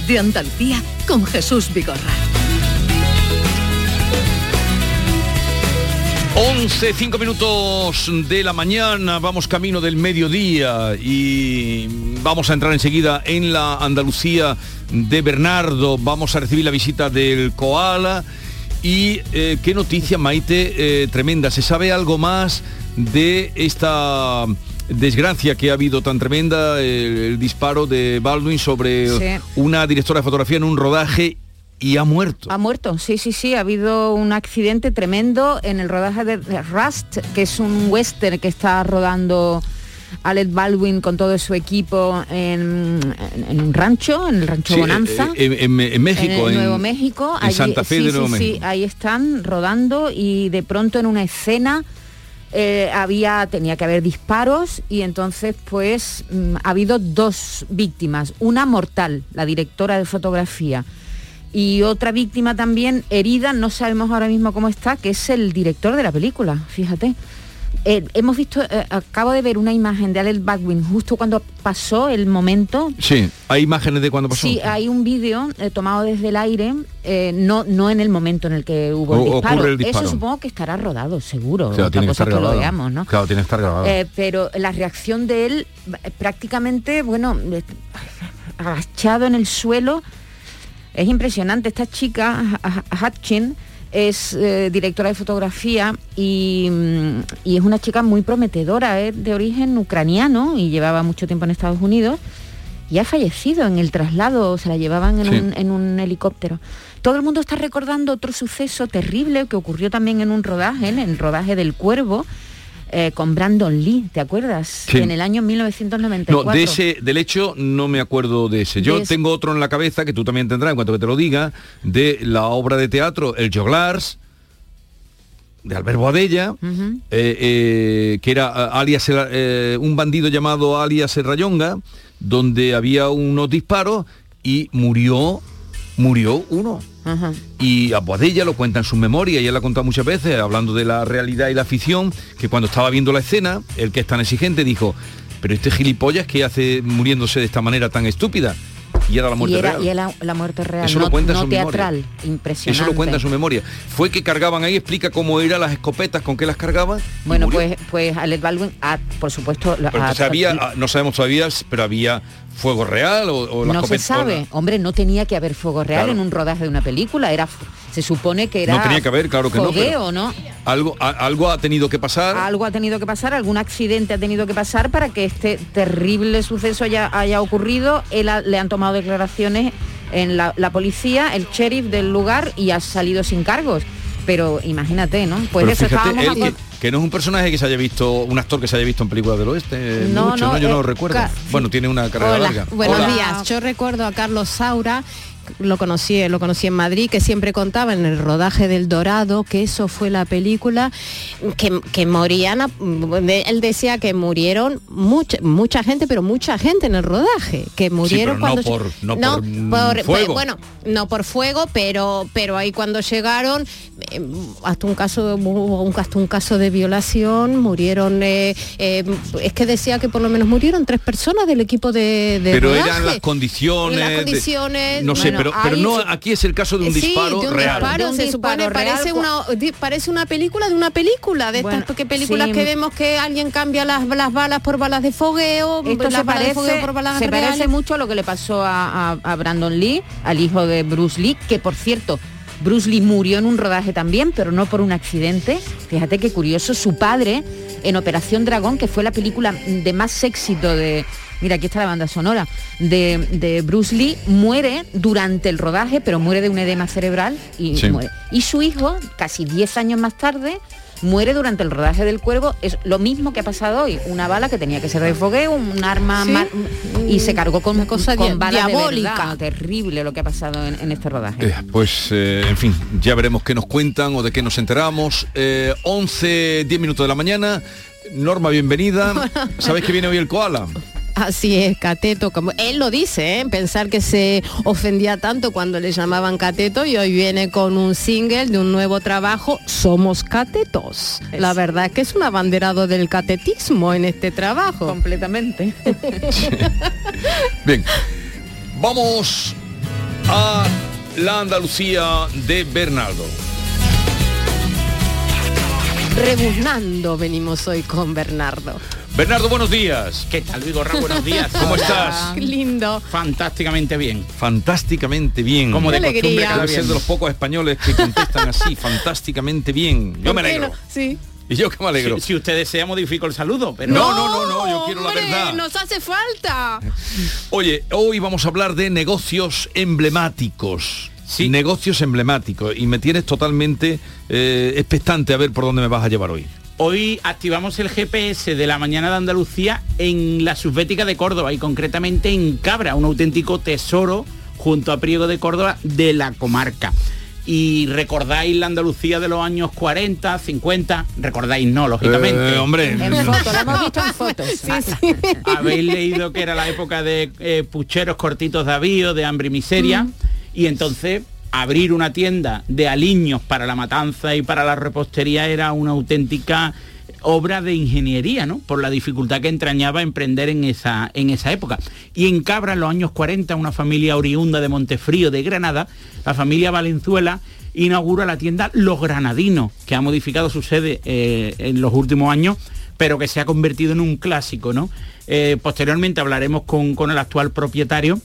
De Andalucía con Jesús Vigorra. 11, 5 minutos de la mañana, vamos camino del mediodía y vamos a entrar enseguida en la Andalucía de Bernardo, vamos a recibir la visita del Koala y eh, qué noticia Maite eh, tremenda, ¿se sabe algo más de esta desgracia que ha habido tan tremenda, el, el disparo de Baldwin sobre Sí. una directora de fotografía en un rodaje y ha muerto. Ha muerto, sí, sí, sí. Ha habido un accidente tremendo en el rodaje de Rust, que es un western que está rodando Alec Baldwin con todo su equipo en, en- en un rancho, en el rancho Sí, Bonanza. eh, eh, en, en México, en, Nuevo México. en Santa Fe sí, de Nuevo sí, México. ahí están rodando y de pronto en una escena eh, había tenía que haber disparos y entonces pues mm, ha habido dos víctimas, una mortal, la directora de fotografía y otra víctima también herida, no sabemos ahora mismo cómo está, que es el director de la película, fíjate. Eh, hemos visto, eh, acabo de ver una imagen de Alec Baldwin justo cuando pasó el momento Sí, hay imágenes de cuando pasó. Sí, hay un vídeo eh, tomado desde el aire, no, no en el momento en el que hubo el disparo. el disparo. Eso supongo que estará rodado, seguro. Claro, tiene que estar que lo veamos, ¿no? Claro, tiene que estar grabado. Pero la reacción de él, prácticamente, bueno, agachado en el suelo, es impresionante. Esta chica, Ha- Ha- Hutchin, es eh, directora de fotografía y, mm, y es una chica muy prometedora, es de origen ucraniano y llevaba mucho tiempo en Estados Unidos y ha fallecido en el traslado, se la llevaban en, Sí. un, en un helicóptero. Todo el mundo está recordando otro suceso terrible que ocurrió también en un rodaje, en el rodaje del Cuervo, eh, con Brandon Lee, ¿te acuerdas? Sí. En el año 1994. No, de ese, del hecho no me acuerdo de ese. Yo De ese- tengo otro en la cabeza que tú también tendrás en cuanto que te lo diga, de la obra de teatro El Joglars, de Albert Boadella, eh, eh, que era eh, alias el- un bandido llamado alias el Rayonga, donde había unos disparos y murió, murió uno. Y a Boadella lo cuenta en su memoria, y él la ha contado muchas veces, hablando de la realidad y la ficción, que cuando estaba viendo la escena, el que es tan exigente dijo, pero este gilipollas que hace muriéndose de esta manera tan estúpida. Y era la muerte Y era, real. y era la muerte real, Eso no, lo cuenta en su teatral, memoria. impresionante. Eso lo cuenta en su memoria. Fue que cargaban ahí, explica cómo eran las escopetas, con qué las cargaban. Bueno, pues, pues Alec Baldwin, ha, por supuesto, Pero había, ah, no sabemos todavía, pero había fuego real o, o las no se sabe. Hombre, no tenía que haber fuego real Claro. en un rodaje de una película. Era, se supone que era No tenía que haber, claro que no, pero- ¿no? Algo, a- algo ha tenido que pasar. Algo ha tenido que pasar, algún accidente ha tenido que pasar para que este terrible suceso haya, haya ocurrido. Él ha- le han tomado declaraciones en la, la policía, el sheriff del lugar y ha salido sin cargos. Pero imagínate, ¿no? Pues Pero eso fíjate, estábamos él a- que, que no es un personaje que se haya visto, un actor que se haya visto en películas del oeste, eh, No, mucho, no, ¿no? Yo no eh, lo recuerdo. Bueno, tiene una carrera Hola, larga. buenos Hola. días. Yo recuerdo a Carlos Saura, lo conocí, lo conocí en Madrid, que siempre contaba en el rodaje del Dorado, que eso fue la película, que, que morían, a- él decía que murieron mucha, mucha gente, pero mucha gente en el rodaje, que murieron no cuando... por- no por, mm, fuego. Bueno, no por fuego, pero, pero ahí cuando llegaron, eh, hasta un caso, hasta un caso de violación, murieron, eh, eh, es que decía que por lo menos murieron tres personas del equipo de, de Pero rodaje. eran las condiciones. Las de- condiciones, no sé, bueno, pero, pero no, aquí es el caso de un Sí, disparo de un real. disparo, De un se disparo supone, real, parece cua- una, parece una película de una película, de Bueno, estas que películas sí. que vemos que alguien cambia las, las balas por balas de fogueo, Esto las se balas de parece, fogueo por balas se reales. parece mucho a lo que le pasó a, a- a Brandon Lee, al hijo de Bruce Lee, que por cierto, Bruce Lee murió en un rodaje también, pero no por un accidente. Fíjate qué curioso, su padre en Operación Dragón, que fue la película de más éxito de, mira, aquí está la banda sonora, de, de Bruce Lee, muere durante el rodaje, pero muere de un edema cerebral y Sí. muere. Y su hijo, casi 10 años más tarde, muere durante el rodaje del cuervo. Es lo mismo que ha pasado hoy. Una bala que tenía que ser de fogueo, un arma Sí. mar- y se cargó con, Una cosa con balas de diabólica. verdad. Terrible lo que ha pasado en, en este rodaje. Eh, pues, eh, en fin, ya veremos qué nos cuentan o de qué nos enteramos. Eh, 11, 10 minutos de la mañana. Norma, bienvenida. ¿Sabéis que viene hoy el koala? Así es, cateto, como él lo dice, ¿eh? pensar que se ofendía tanto cuando le llamaban cateto y hoy viene con un single de un nuevo trabajo, Somos Catetos. La verdad es que es un abanderado del catetismo en este trabajo. Completamente. Bien, vamos a la Andalucía de Bernardo. Rebuznando venimos hoy con Bernardo. Bernardo, buenos días. ¿Qué tal, Vigorra? Buenos días. ¿Cómo estás? Qué lindo. Fantásticamente bien. Fantásticamente bien. Como de Qué costumbre alegría. cada ser de los pocos españoles que contestan así, fantásticamente bien. Yo me ¿Por qué alegro. no? Sí. Y yo que me alegro. Si, si usted desea, modifico el saludo, pero No, no, no, no, yo quiero la hombre, verdad. Nos hace falta. Oye, hoy vamos a hablar de negocios emblemáticos. Sí. Negocios emblemáticos. Y me tienes totalmente eh, expectante a ver por dónde me vas a llevar hoy. Hoy activamos el GPS de la mañana de Andalucía en la subbética de Córdoba y concretamente en Cabra, un auténtico tesoro junto a Priego de Córdoba de la comarca. Y recordáis la Andalucía de los años 40, 50, recordáis no, lógicamente. Eh, hombre. En fotos, la hemos visto en fotos. Habéis leído que era la época de eh, pucheros cortitos de avío, de hambre y miseria, y entonces abrir una tienda de aliños para la matanza y para la repostería era una auténtica obra de ingeniería, ¿no? Por la dificultad que entrañaba emprender en esa, en esa época. Y en Cabra, en los años 40, una familia oriunda de Montefrío, de Granada, la familia Valenzuela, inaugura la tienda Los Granadinos, que ha modificado su sede eh, en los últimos años pero que se ha convertido en un clásico, ¿no? Eh, posteriormente hablaremos con, con el actual propietario,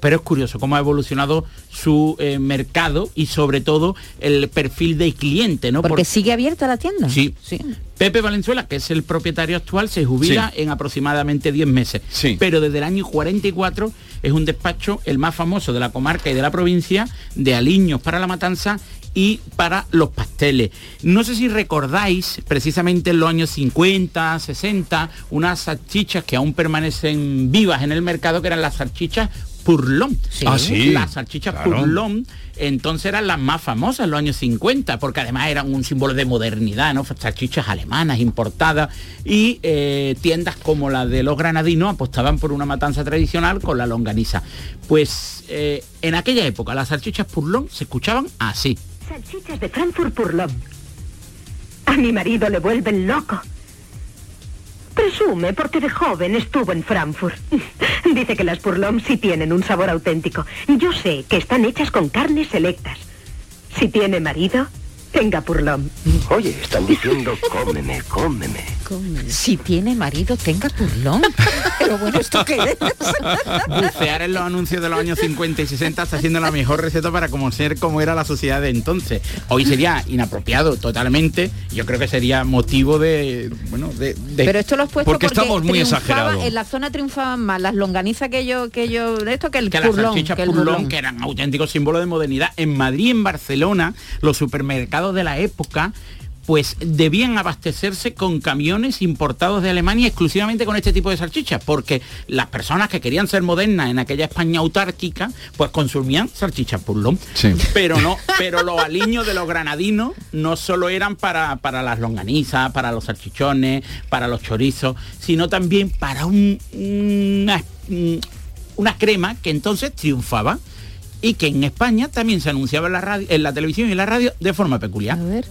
pero es curioso cómo ha evolucionado su eh, mercado y sobre todo el perfil del cliente, ¿no? Porque Por- sigue abierta la tienda. Sí. sí. Pepe Valenzuela, que es el propietario actual, se jubila en aproximadamente 10 meses. Sí. Pero desde el año 44 es un despacho el más famoso de la comarca y de la provincia de aliños para la matanza y para los pasteles. No sé si recordáis precisamente en los años 50, 60, unas salchichas que aún permanecen vivas en el mercado, que eran las salchichas Purlón. Sí. Ah, sí. Las salchichas Claro. Purlón entonces eran las más famosas en los años 50, porque además eran un símbolo de modernidad, ¿no? Salchichas alemanas importadas y eh, tiendas como la de los granadinos apostaban por una matanza tradicional con la longaniza. Pues eh, en aquella época las salchichas Purlón se escuchaban así. Salchichas de Frankfurt Purlón. A mi marido le vuelven loco. Presume porque de joven estuvo en Frankfurt. Dice que las Purlón sí tienen un sabor auténtico. Yo sé que están hechas con carnes selectas. Si tiene marido, tenga Purlón. Oye, están diciendo cómeme, cómeme. Si tiene marido, tenga turlón. Pero bueno, ¿esto qué es? Bucear en los anuncios de los años 50 y 60 está siendo la mejor receta para conocer cómo era la sociedad de entonces. Hoy sería inapropiado totalmente. Yo creo que sería motivo de, bueno, de, de- Pero esto lo has puesto Porque estamos muy triunfaba- exagerados. En la zona triunfaban más las longanizas que yo, que yo, de esto que el que las purlón. salchichas que el purlón, burlón. que eran auténticos símbolos de modernidad. En Madrid y en Barcelona, los supermercados de la época pues debían abastecerse con camiones importados de Alemania exclusivamente con este tipo de salchichas, porque las personas que querían ser modernas en aquella España autárquica, pues consumían salchichas purlón. Sí. Pero no, pero los aliños de los granadinos no solo eran para, para las longanizas, para los salchichones, para los chorizos, sino también para un- una, una crema que entonces triunfaba y que en España también se anunciaba en la, radio, en la televisión y en la radio de forma peculiar. A ver.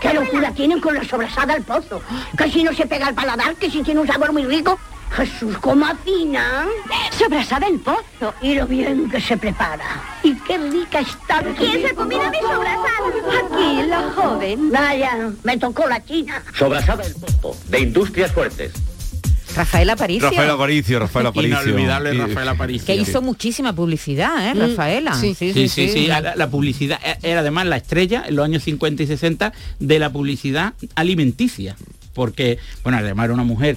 ¿Qué locura tienen con la sobrasada al pozo? Que si no se pega al paladar, que si tiene un sabor muy rico. Jesús, ¿cómo afinan? Sobrasada al pozo. Y lo bien que se prepara. Y qué rica está. ¿Quién se combina mi sobrasada? Aquí, la joven. Vaya, me tocó la china. Sobrasada el pozo, de Industrias Fuertes. Rafael Aparicio. Rafael Aparicio, Rafael Aparicio. Inolvidable Rafael Aparicio. Que hizo muchísima publicidad, ¿eh, Mm, Rafaela? sí. Sí, sí, sí, La, la publicidad e- era además la estrella en los años 50 y 60 de la publicidad alimenticia. Porque, bueno, además era una mujer,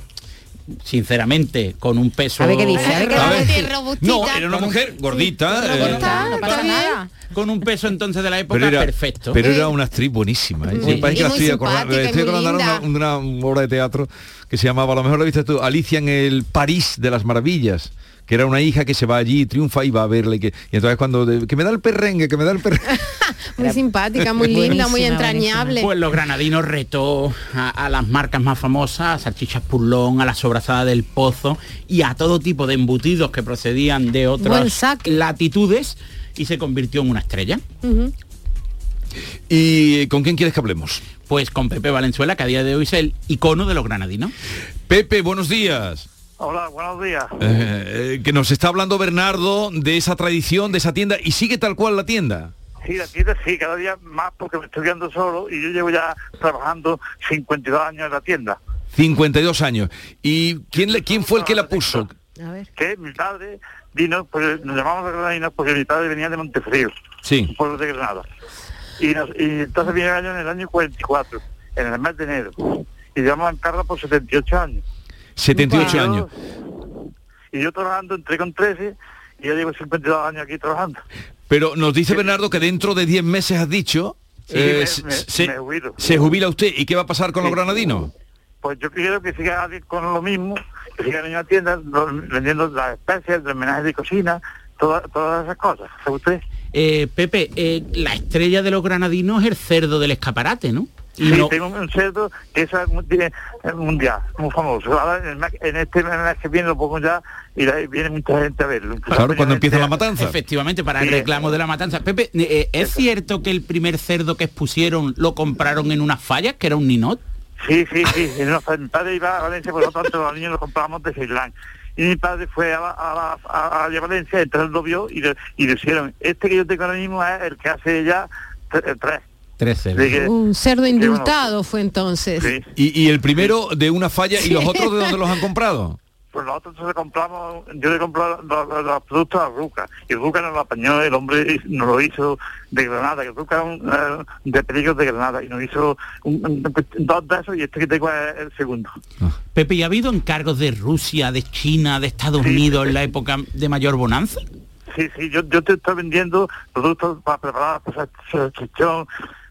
sinceramente, con un peso... A ver qué dice, a ver qué A ver. Robustita, robustita. No, era una mujer gordita. eh, Robusta, no pasa nada. Con un peso entonces de la época pero era, perfecto. pero era una actriz buenísima. ¿eh? Muy- Sí, parece que y la muy estoy acordando, una obra de teatro que se llamaba, a lo mejor la viste tú, Alicia en el París de las Maravillas que era una hija que se va allí, triunfa y va a verle que, y entonces cuando de- que me da el perrengue, que me da el perrengue. Muy simpática, muy linda, muy entrañable. Pues los granadinos retó a, a las marcas más famosas, a Salchichas Purlón, a la sobrasada del Pozo y a todo tipo de embutidos que procedían de otras latitudes y se convirtió en una estrella. ¿Y con quién quieres que hablemos? Pues con Pepe Valenzuela, que a día de hoy es el icono de los granadinos. Pepe, buenos días. Hola, buenos días. Eh, eh, que nos está hablando Bernardo de esa tradición, de esa tienda, y sigue tal cual la tienda. Sí, la tienda sí, cada día más porque me estoy quedando solo y yo llevo ya trabajando 52 años en la tienda. 52 años. ¿Y quién, le, quién fue el que la puso? A ver. Que mi padre vino, pues nos llamamos granadinos porque mi padre venía de Montefrío, Sí. un pueblo de Granada. Y, nos- y entonces vine año en el año 44, en el mes de enero. Y llevamos en carga por 78 años. 78 Yo- años. Y yo trabajando, entré con 13 y ya llevo 52 años aquí trabajando. Pero nos dice Bernardo que dentro de 10 meses has dicho... Sí, eh, me- se, me- se- me jubilo. se jubila usted. ¿Y qué va a pasar con los granadinos? Pues yo quiero que siga alguien con lo mismo, que siga en una tienda vendiendo las especies, los homenajes de cocina, todas todas esas cosas. ¿Sabe usted? Eh, Pepe, eh, la estrella de los granadinos es el cerdo del escaparate, ¿no? Y Sí, no- tengo un cerdo que es mundial, muy famoso. Ahora en, el mes- en este mes que viene lo pongo ya y viene mucha gente a verlo. Claro, cuando empieza la matanza. Efectivamente, para el reclamo de la matanza. Pepe, eh, ¿es cierto que el primer cerdo que expusieron lo compraron en unas fallas, que era un ninot? Sí, sí, sí. Mi padre iba a Valencia, por lo tanto los niños los comprábamos de Ceilán. Y mi padre fue a, la- a, la- a- a Valencia, entonces lo vio y le, y le hicieron, este que yo tengo ahora mismo es el que hace ya tre- tres. Tres cerdos. Que- Un cerdo bueno, indultado fue entonces. Sí. Y, y el primero de una falla y los otros de dónde los han comprado. Pues nosotros le compramos, yo le compré los, los- los productos a Ruca, y Ruca nos lo apañó, el hombre nos lo hizo de Granada, que Ruca eh, de peligros de Granada, y nos hizo un- un- dos de esos, y este que tengo es el segundo. Pepe, ¿y ha habido encargos de Rusia, de China, de Estados Sí. Unidos en la época de mayor bonanza? Sí, sí, yo, yo te estoy vendiendo productos para preparar, pues, chichón,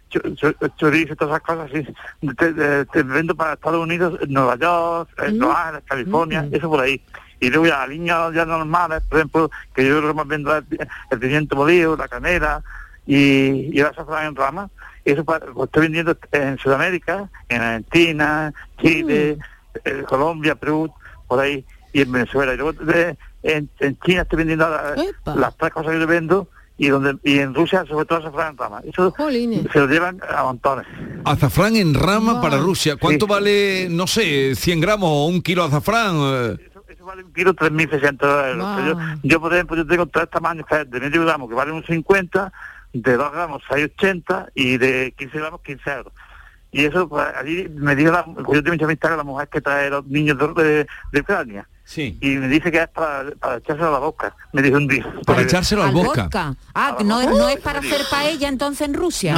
cho- cho- chorizo, todas esas cosas, sí. Te, te- te vendo para Estados Unidos, Nueva York, Los Ángeles, California, eso por ahí. Y luego ya líneas ya normales, por ejemplo, que yo lo que más vendo es el, pimiento molido, la canela y, y el azafrán en rama. Eso para- lo estoy vendiendo en Sudamérica, en Argentina, Chile, eh, Colombia, Perú, por ahí, y en Venezuela. Y luego de- en, en China estoy vendiendo la- las tres cosas que yo vendo y donde y en Rusia sobre todo azafrán en rama. Eso Jolines. se lo llevan a montones. Azafrán en rama Wow. para Rusia. ¿Cuánto Sí. vale, no sé, 100 gramos o un kilo de azafrán? Eso, eso vale un kilo 3.600 euros. Wow. Yo, yo, por ejemplo, yo tengo tres tamaños de medio gramo que valen un 50, de 2 gramos 6,80 y de 15 gramos 15 euros. Y eso, pues, allí me dijo, la, yo tengo mucha amistad con la mujer que trae los niños de, de, de Ucrania. Sí. Y me dice que es para, para echárselo a la boca. Me dijo un día. Para Porque- echárselo al vodka. vodka. Ah, que no, no es para hacer paella entonces en Rusia.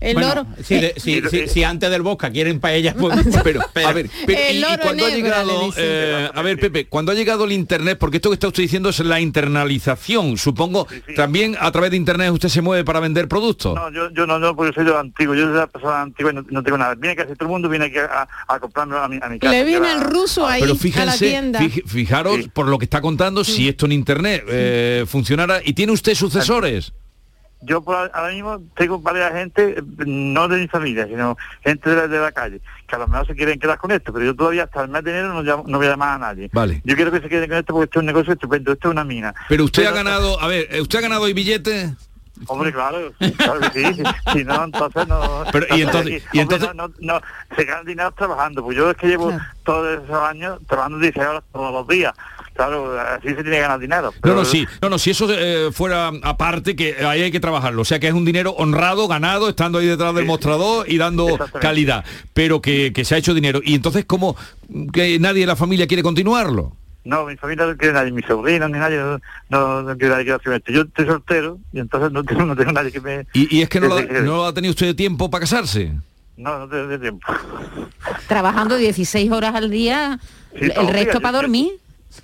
El oro. Si, de- si- si- si antes del Bosca quieren paella, pues... Pero, a ver, pero, El y, y oro cuando ha negro, llegado, eh, a ver, Pepe, cuando ha llegado el internet, porque esto que está usted diciendo es la internalización, supongo, Sí, sí. también a través de internet usted se mueve para vender productos. No, yo, yo no, no, porque soy lo antiguo, yo soy la persona antigua y no, no tengo nada. Viene casi todo el mundo, viene aquí a, a comprarme a mi, a mi casa. Le viene el ruso ahí Pero a la fíjense, tienda. fij- fijaros Sí. por lo que está contando, si esto en internet eh, funcionara. ¿Y tiene usted sucesores? Yo por ahora ahora mismo tengo varias gente, eh, no de mi familia, sino gente de la, de la calle, que a lo mejor se quieren quedar con esto, pero yo todavía hasta el mes de enero no, llamo- no voy a llamar a nadie. Vale. Yo quiero que se queden con esto porque esto es un negocio estupendo, esto es una mina. Pero usted ha ganado, a ver, ¿usted ha ganado hoy billetes? Hombre, claro, claro que sí. Si no, entonces no. Pero, ¿y entonces- y Hombre, entonces- no, no, no, se gana dinero trabajando. Pues yo es que llevo Claro. todos esos años trabajando 16 horas todos los días. claro, así se tiene que ganar dinero. No, pero- no, sí. No, no, si eso eh, fuera aparte, que ahí hay que trabajarlo. O sea, que es un dinero honrado, ganado, estando ahí detrás del mostrador y dando calidad. Pero que, que se ha hecho dinero. Y entonces, ¿cómo que nadie de la familia quiere continuarlo? No, mi familia no quiere nadie, mis sobrinos ni nadie, no, no, no quiere nadie que haga esto. Yo estoy soltero y entonces no tengo, no tengo nadie que me... Y, y es que no, lo, no ha tenido usted tiempo para casarse. No, no tengo tiempo. Trabajando 16 horas al día, Sí, el resto días, para yo- dormir.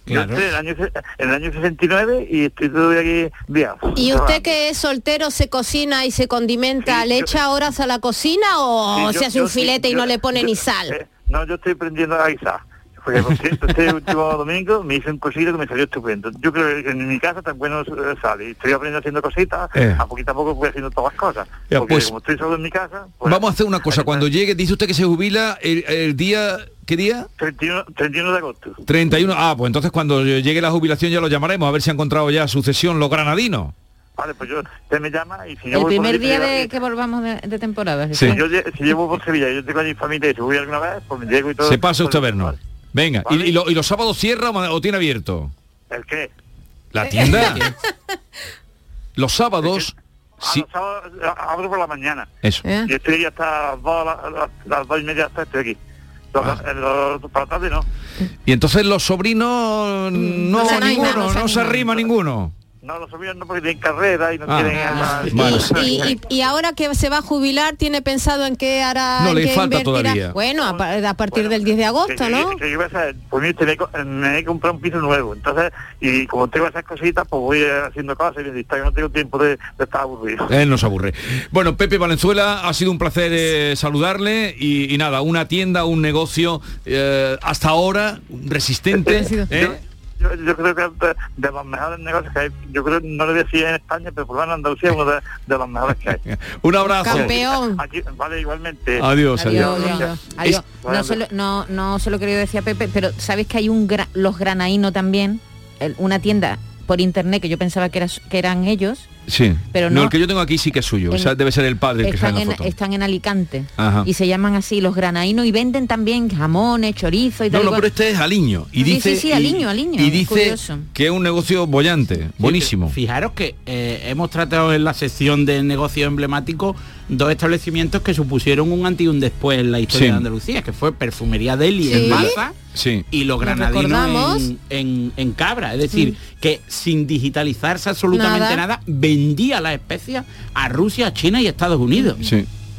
Yo estoy en el, año, se- en el año 69 y estoy todavía aquí viado. ¿Y usted que es soltero se cocina y se condimenta, Sí, le yo- echa horas a la cocina o Sí, yo- se hace yo un filete y yo- no le pone yo- ni sal? eh, no, yo estoy aprendiendo a guisar. Porque, por cierto, este último domingo me hice un cosito que me salió estupendo. Yo creo que en mi casa tan bueno sale. Estoy aprendiendo haciendo cositas, Eh. a poquito a poco voy haciendo todas las cosas. Ya, porque pues, como estoy solo en mi casa... pues, Vamos a hacer una cosa. Cuando llegue, dice usted que se jubila el, el día... ¿Qué día? 31, 31 de agosto. 31. Ah, pues entonces cuando llegue la jubilación ya lo llamaremos a ver si ha encontrado ya sucesión los granadinos. Vale, pues yo, usted me llama y si yo El voy primer día de yo- que volvamos de, de temporada. Sí. Si yo, si llevo por Sevilla y yo tengo allí familia y si voy alguna vez, pues me llego y todo. Se pasa usted a vernos. Venga, ¿y, Vale. y lo- y los sábados cierra o tiene abierto? ¿El qué? ¿La tienda? los sábados... A Sí, los sábados, a- abro por la mañana. eso. ¿Eh? Y estoy aquí hasta las dos, las, las- las dos y media hasta estoy aquí. Los- Ah. eh, los- para la tarde no. Y entonces los sobrinos no, anima, ninguno, no se no se arrima ninguno. No, los sobrinos no porque tienen carrera y no Ah. quieren... Ah. Y, y- y ahora que se va a jubilar, ¿tiene pensado en qué hará? No, le qué falta invertirá? todavía. Bueno, a, pa- a partir Bueno, del 10 de que agosto, ¿no? Que yo iba a hacer, pues mire, me, he co- me he comprado un piso nuevo, entonces, y como tengo esas cositas, pues voy haciendo cosas y no tengo tiempo de, de estar aburrido. Él nos aburre. Bueno, Pepe Valenzuela, ha sido un placer eh, saludarle y, y nada, una tienda, un negocio eh, hasta ahora resistente. ¿eh? Yo, yo creo que de, de los mejores negocios que hay, yo creo, no lo voy a decir en España, pero por lo menos en Andalucía es uno de, de los mejores que hay. Un abrazo. Campeón. Aquí, vale, igualmente. Adiós, Adiós, adiós. adiós. Adiós. Bueno, No, se lo, no, no se lo quería decir a Pepe, pero sabes que hay un gra- los granaíno también, el- una tienda por internet que yo pensaba que, era, que eran ellos, Sí. Pero no, no- el que yo tengo aquí sí que es suyo. En- o sea, debe ser el padre el que están sale en en, la foto. están en Alicante Ajá. y se llaman así los granaínos y venden también jamones, chorizo y No, tal. no, igual. pero este es aliño. Y Sí, sí, dice, sí, y- aliño, aliño, Y dice curioso. que es un negocio bollante, buenísimo. Fijaros que eh, hemos tratado en la sección de negocio emblemático dos establecimientos que supusieron un antes y un después en la historia Sí. de Andalucía, que fue Perfumería Deli Sí. en Baza Sí. y los Lo granadinos en, en- en Cabra. Es decir, que sin digitalizarse absolutamente Nada. nada. Vendía las especias a Rusia, China y Estados Unidos.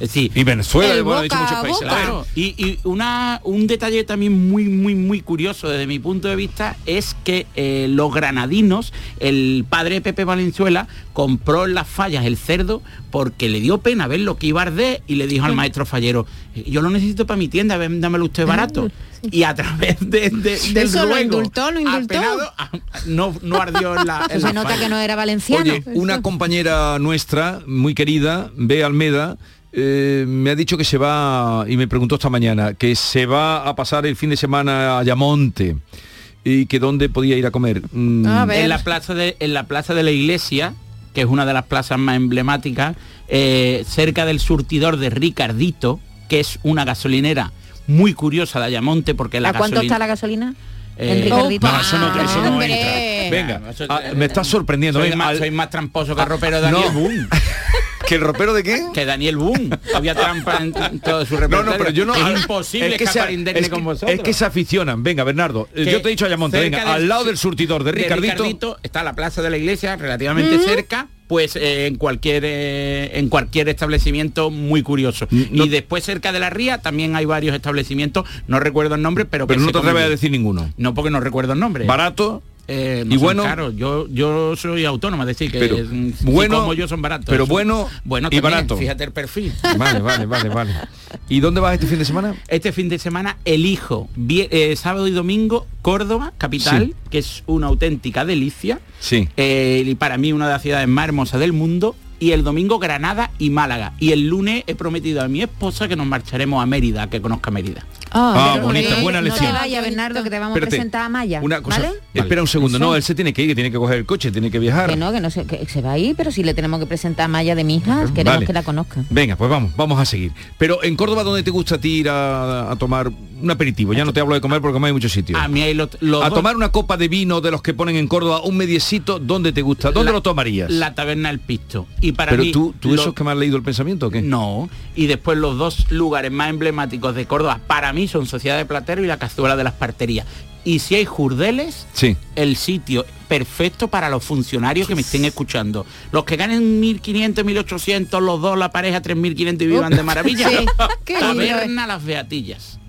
Es decir, Y Venezuela, El bueno, dicho muchos países. boca. Claro, y, y una, un detalle también muy, muy, muy curioso desde mi punto de vista es que eh, los granadinos, el padre de Pepe Valenzuela, compró en las fallas el cerdo porque le dio pena ver lo que iba a arder y le dijo al maestro fallero, yo lo necesito para mi tienda, véndamelo usted barato. Y a través de, de- del Eso lo ruego indultó, lo indultó. apenado, ah, no, no ardió en la, en se la nota falla. que no era valenciano. Oye, una compañera nuestra, muy querida, Bea Almeda, eh, me ha dicho que se va, y me preguntó esta mañana, que se va a pasar el fin de semana a Ayamonte y que dónde podía ir a comer. Mm, A ver. en la plaza de en la plaza de la iglesia que es una de las plazas más emblemáticas eh, cerca del surtidor de Ricardito que es una gasolinera muy curiosa de Ayamonte porque la ¿A cuánto gasolina está la gasolina? Eh, en Ricardito. no, eso no, eso no Hombre. entra. Venga, ah, me estás sorprendiendo. soy, más, al- soy más tramposo que el ropero Daniel No. ¿Que el ropero de qué? que Daniel Boone había trampa en, todo su repertorio no, pero yo no. es imposible que escapar se, indemne es que- con vosotros Es que se aficionan. Venga, Bernardo, eh, que yo te he dicho Ayamonte, cerca venga, del- al lado del surtidor de Ricardito. está la plaza de la iglesia relativamente cerca pues eh, en cualquier eh, en cualquier establecimiento muy curioso No- y después cerca de la ría también hay varios establecimientos no recuerdo el nombre pero que pero no te atreves a decir ninguno. no porque no recuerdo el nombre Barato, Eh, no y bueno. caros. yo yo soy autónoma es decir que Pero bueno, como yo son baratos pero bueno bueno y también, barato. fíjate el perfil Vale, vale, vale, vale. ¿Y dónde vas este fin de semana? Este fin de semana elijo eh, sábado y domingo Córdoba, capital, Sí. que es una auténtica delicia. Sí. Eh, y para mí una de las ciudades más hermosas del mundo. Y el domingo Granada y Málaga. Y el lunes he prometido a mi esposa que nos marcharemos a Mérida, que conozca Mérida. Ah, pero bonita, no- buena No lección. te vayas, Bernardo, que te vamos Espérate, a presentar a Maya. Una cosa. ¿Vale? Espera un segundo. Eso. No, él se tiene que ir, que tiene que coger el coche, tiene que viajar. Que no, que no se, que se va a ir, pero sí le tenemos que presentar a Maya de mi hija, queremos Vale. que la conozcan. Venga, pues vamos, vamos a seguir. Pero en Córdoba, ¿dónde te gusta a ti ir a, a tomar un aperitivo, ya no te hablo de comer porque no hay muchos sitios. A mí hay lo- a tomar una copa de vino de los que ponen en Córdoba, un mediecito, ¿dónde te gusta? ¿Dónde La- lo tomarías? La taberna El Pisto. Y para Pero mí, tú, tú lo- eso es que me has leído el pensamiento o qué? No. Y después los dos lugares más emblemáticos de Córdoba para mí son Sociedad de Platero y la Cazuela de las Parterías. Y si hay jurdeles, Sí. el sitio perfecto para los funcionarios que me estén escuchando. Los que ganen 1.500, 1.800, los dos, la pareja 3.500 y vivan de maravilla. Sí, Taberna Las Beatillas.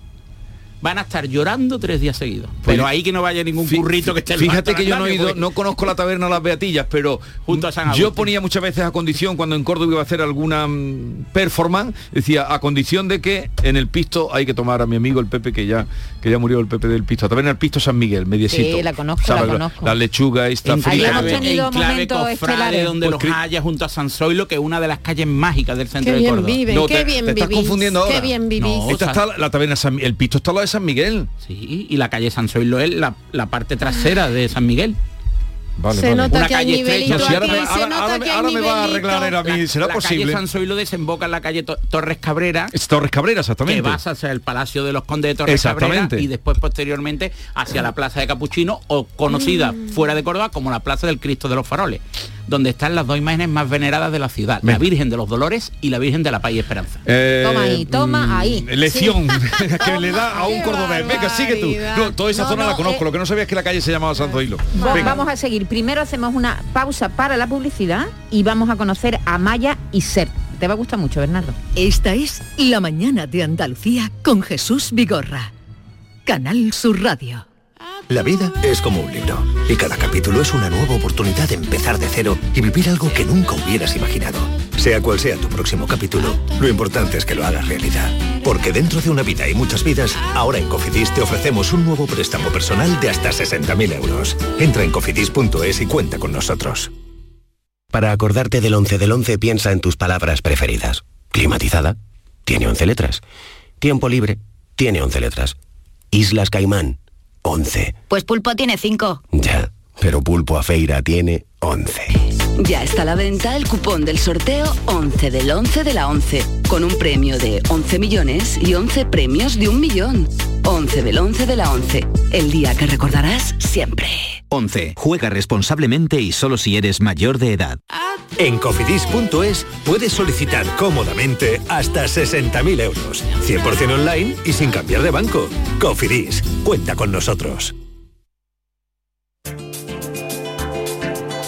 Van a estar llorando tres días seguidos. Pues- Pero ahí que no vaya ningún currito que esté Fíjate que yo no he ido, porque- no conozco la taberna Las Beatillas, pero Junto a San yo ponía muchas veces a condición cuando en Córdoba iba a hacer alguna mm, performance, decía a condición de que en el pisto hay que tomar a mi amigo el Pepe que ya que ya murió el Pepe del pisto. Taberna el pisto San Miguel, mediecito. Sí, la conozco, la conozco. La lechuga está en frita. hemos clave, tenido en clave momentos estelares. donde Pues los haya junto a San Zoilo, que es una de las calles mágicas del centro Qué de bien Córdoba. viven, No, qué te- bien te estás vivís, confundiendo ahora. Qué bien vivís. No. Esta está la, la taberna San, el pisto está lo de San Miguel. Sí, y la calle San Zoilo es la, la parte trasera de San Miguel. Vale, se vale. nota Una que hay calle nivelito ahora me- se ahora- nota ahora que me- hay ahora me va a arreglar a mí, será la posible. calle San Zoilo desemboca en la calle To- Torres Cabrera, Es Torres Cabrera, exactamente. que vas hacia el Palacio de los Condes de Torres Exactamente. Cabrera y después posteriormente hacia la Plaza de Capuchino o conocida Mm. fuera de Córdoba como la Plaza del Cristo de los Faroles, donde están las dos imágenes más veneradas de la ciudad, la. Virgen de los Dolores y la Virgen de la Paz y Esperanza. Eh, Toma ahí, toma mm, ahí. Lección que le da a un cordobés. Venga, sigue tú. No, toda esa No, zona no, la conozco. eh, Lo que no sabía es que la calle se llamaba Santo Hilo. Venga. Vamos a seguir. Primero hacemos una pausa para la publicidad y vamos a conocer a Maya y Ser. Te va a gustar mucho, Bernardo. Esta es La mañana de Andalucía con Jesús Vigorra. Canal Sur Radio. La vida es como un libro y cada capítulo es una nueva oportunidad de empezar de cero y vivir algo que nunca hubieras imaginado. Sea cual sea tu próximo capítulo, lo importante es que lo hagas realidad. Porque dentro de una vida y muchas vidas, ahora en Cofidis te ofrecemos un nuevo préstamo personal de hasta 60.000 euros. Entra en cofidis.es y cuenta con nosotros. Para acordarte del 11 del 11 piensa en tus palabras preferidas. Climatizada, tiene 11 letras. Tiempo libre, tiene 11 letras. Islas Caimán, 11. Pues Pulpo tiene cinco. Ya, pero Pulpo a Feira tiene 11. Ya está a la venta el cupón del sorteo 11 del 11 de la 11, con un premio de 11 millones y 11 premios de un millón. 11 del 11 de la 11, el día que recordarás siempre. 11. Juega responsablemente y solo si eres mayor de edad. En cofidis.es puedes solicitar cómodamente hasta 60.000 euros. 100% online y sin cambiar de banco. Cofidis, cuenta con nosotros.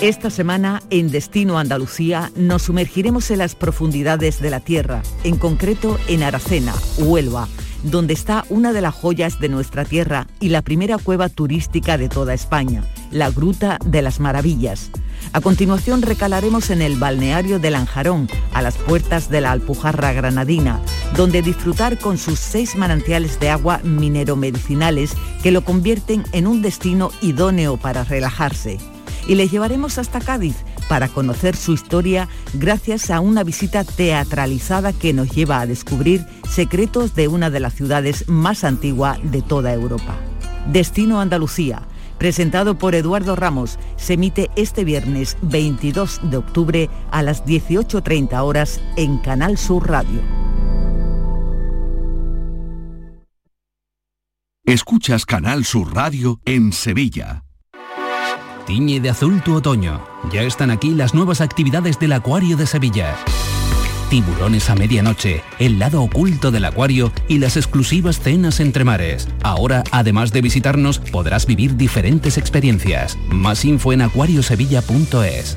Esta semana, en Destino Andalucía, nos sumergiremos en las profundidades de la tierra, en concreto en Aracena, Huelva, donde está una de las joyas de nuestra tierra y la primera cueva turística de toda España, la Gruta de las Maravillas. A continuación recalaremos en el balneario de Lanjarón, a las puertas de la Alpujarra Granadina, donde disfrutar con sus seis manantiales de agua minero-medicinales que lo convierten en un destino idóneo para relajarse y les llevaremos hasta Cádiz para conocer su historia gracias a una visita teatralizada que nos lleva a descubrir secretos de una de las ciudades más antiguas de toda Europa. Destino Andalucía, presentado por Eduardo Ramos, se emite este viernes 22 de octubre a las 18.30 horas en Canal Sur Radio. Escuchas Canal Sur Radio en Sevilla. Tiñe de azul tu otoño. Ya están aquí las nuevas actividades del Acuario de Sevilla. Tiburones a medianoche, el lado oculto del acuario y las exclusivas cenas entre mares. Ahora, además de visitarnos, podrás vivir diferentes experiencias. Más info en acuariosevilla.es.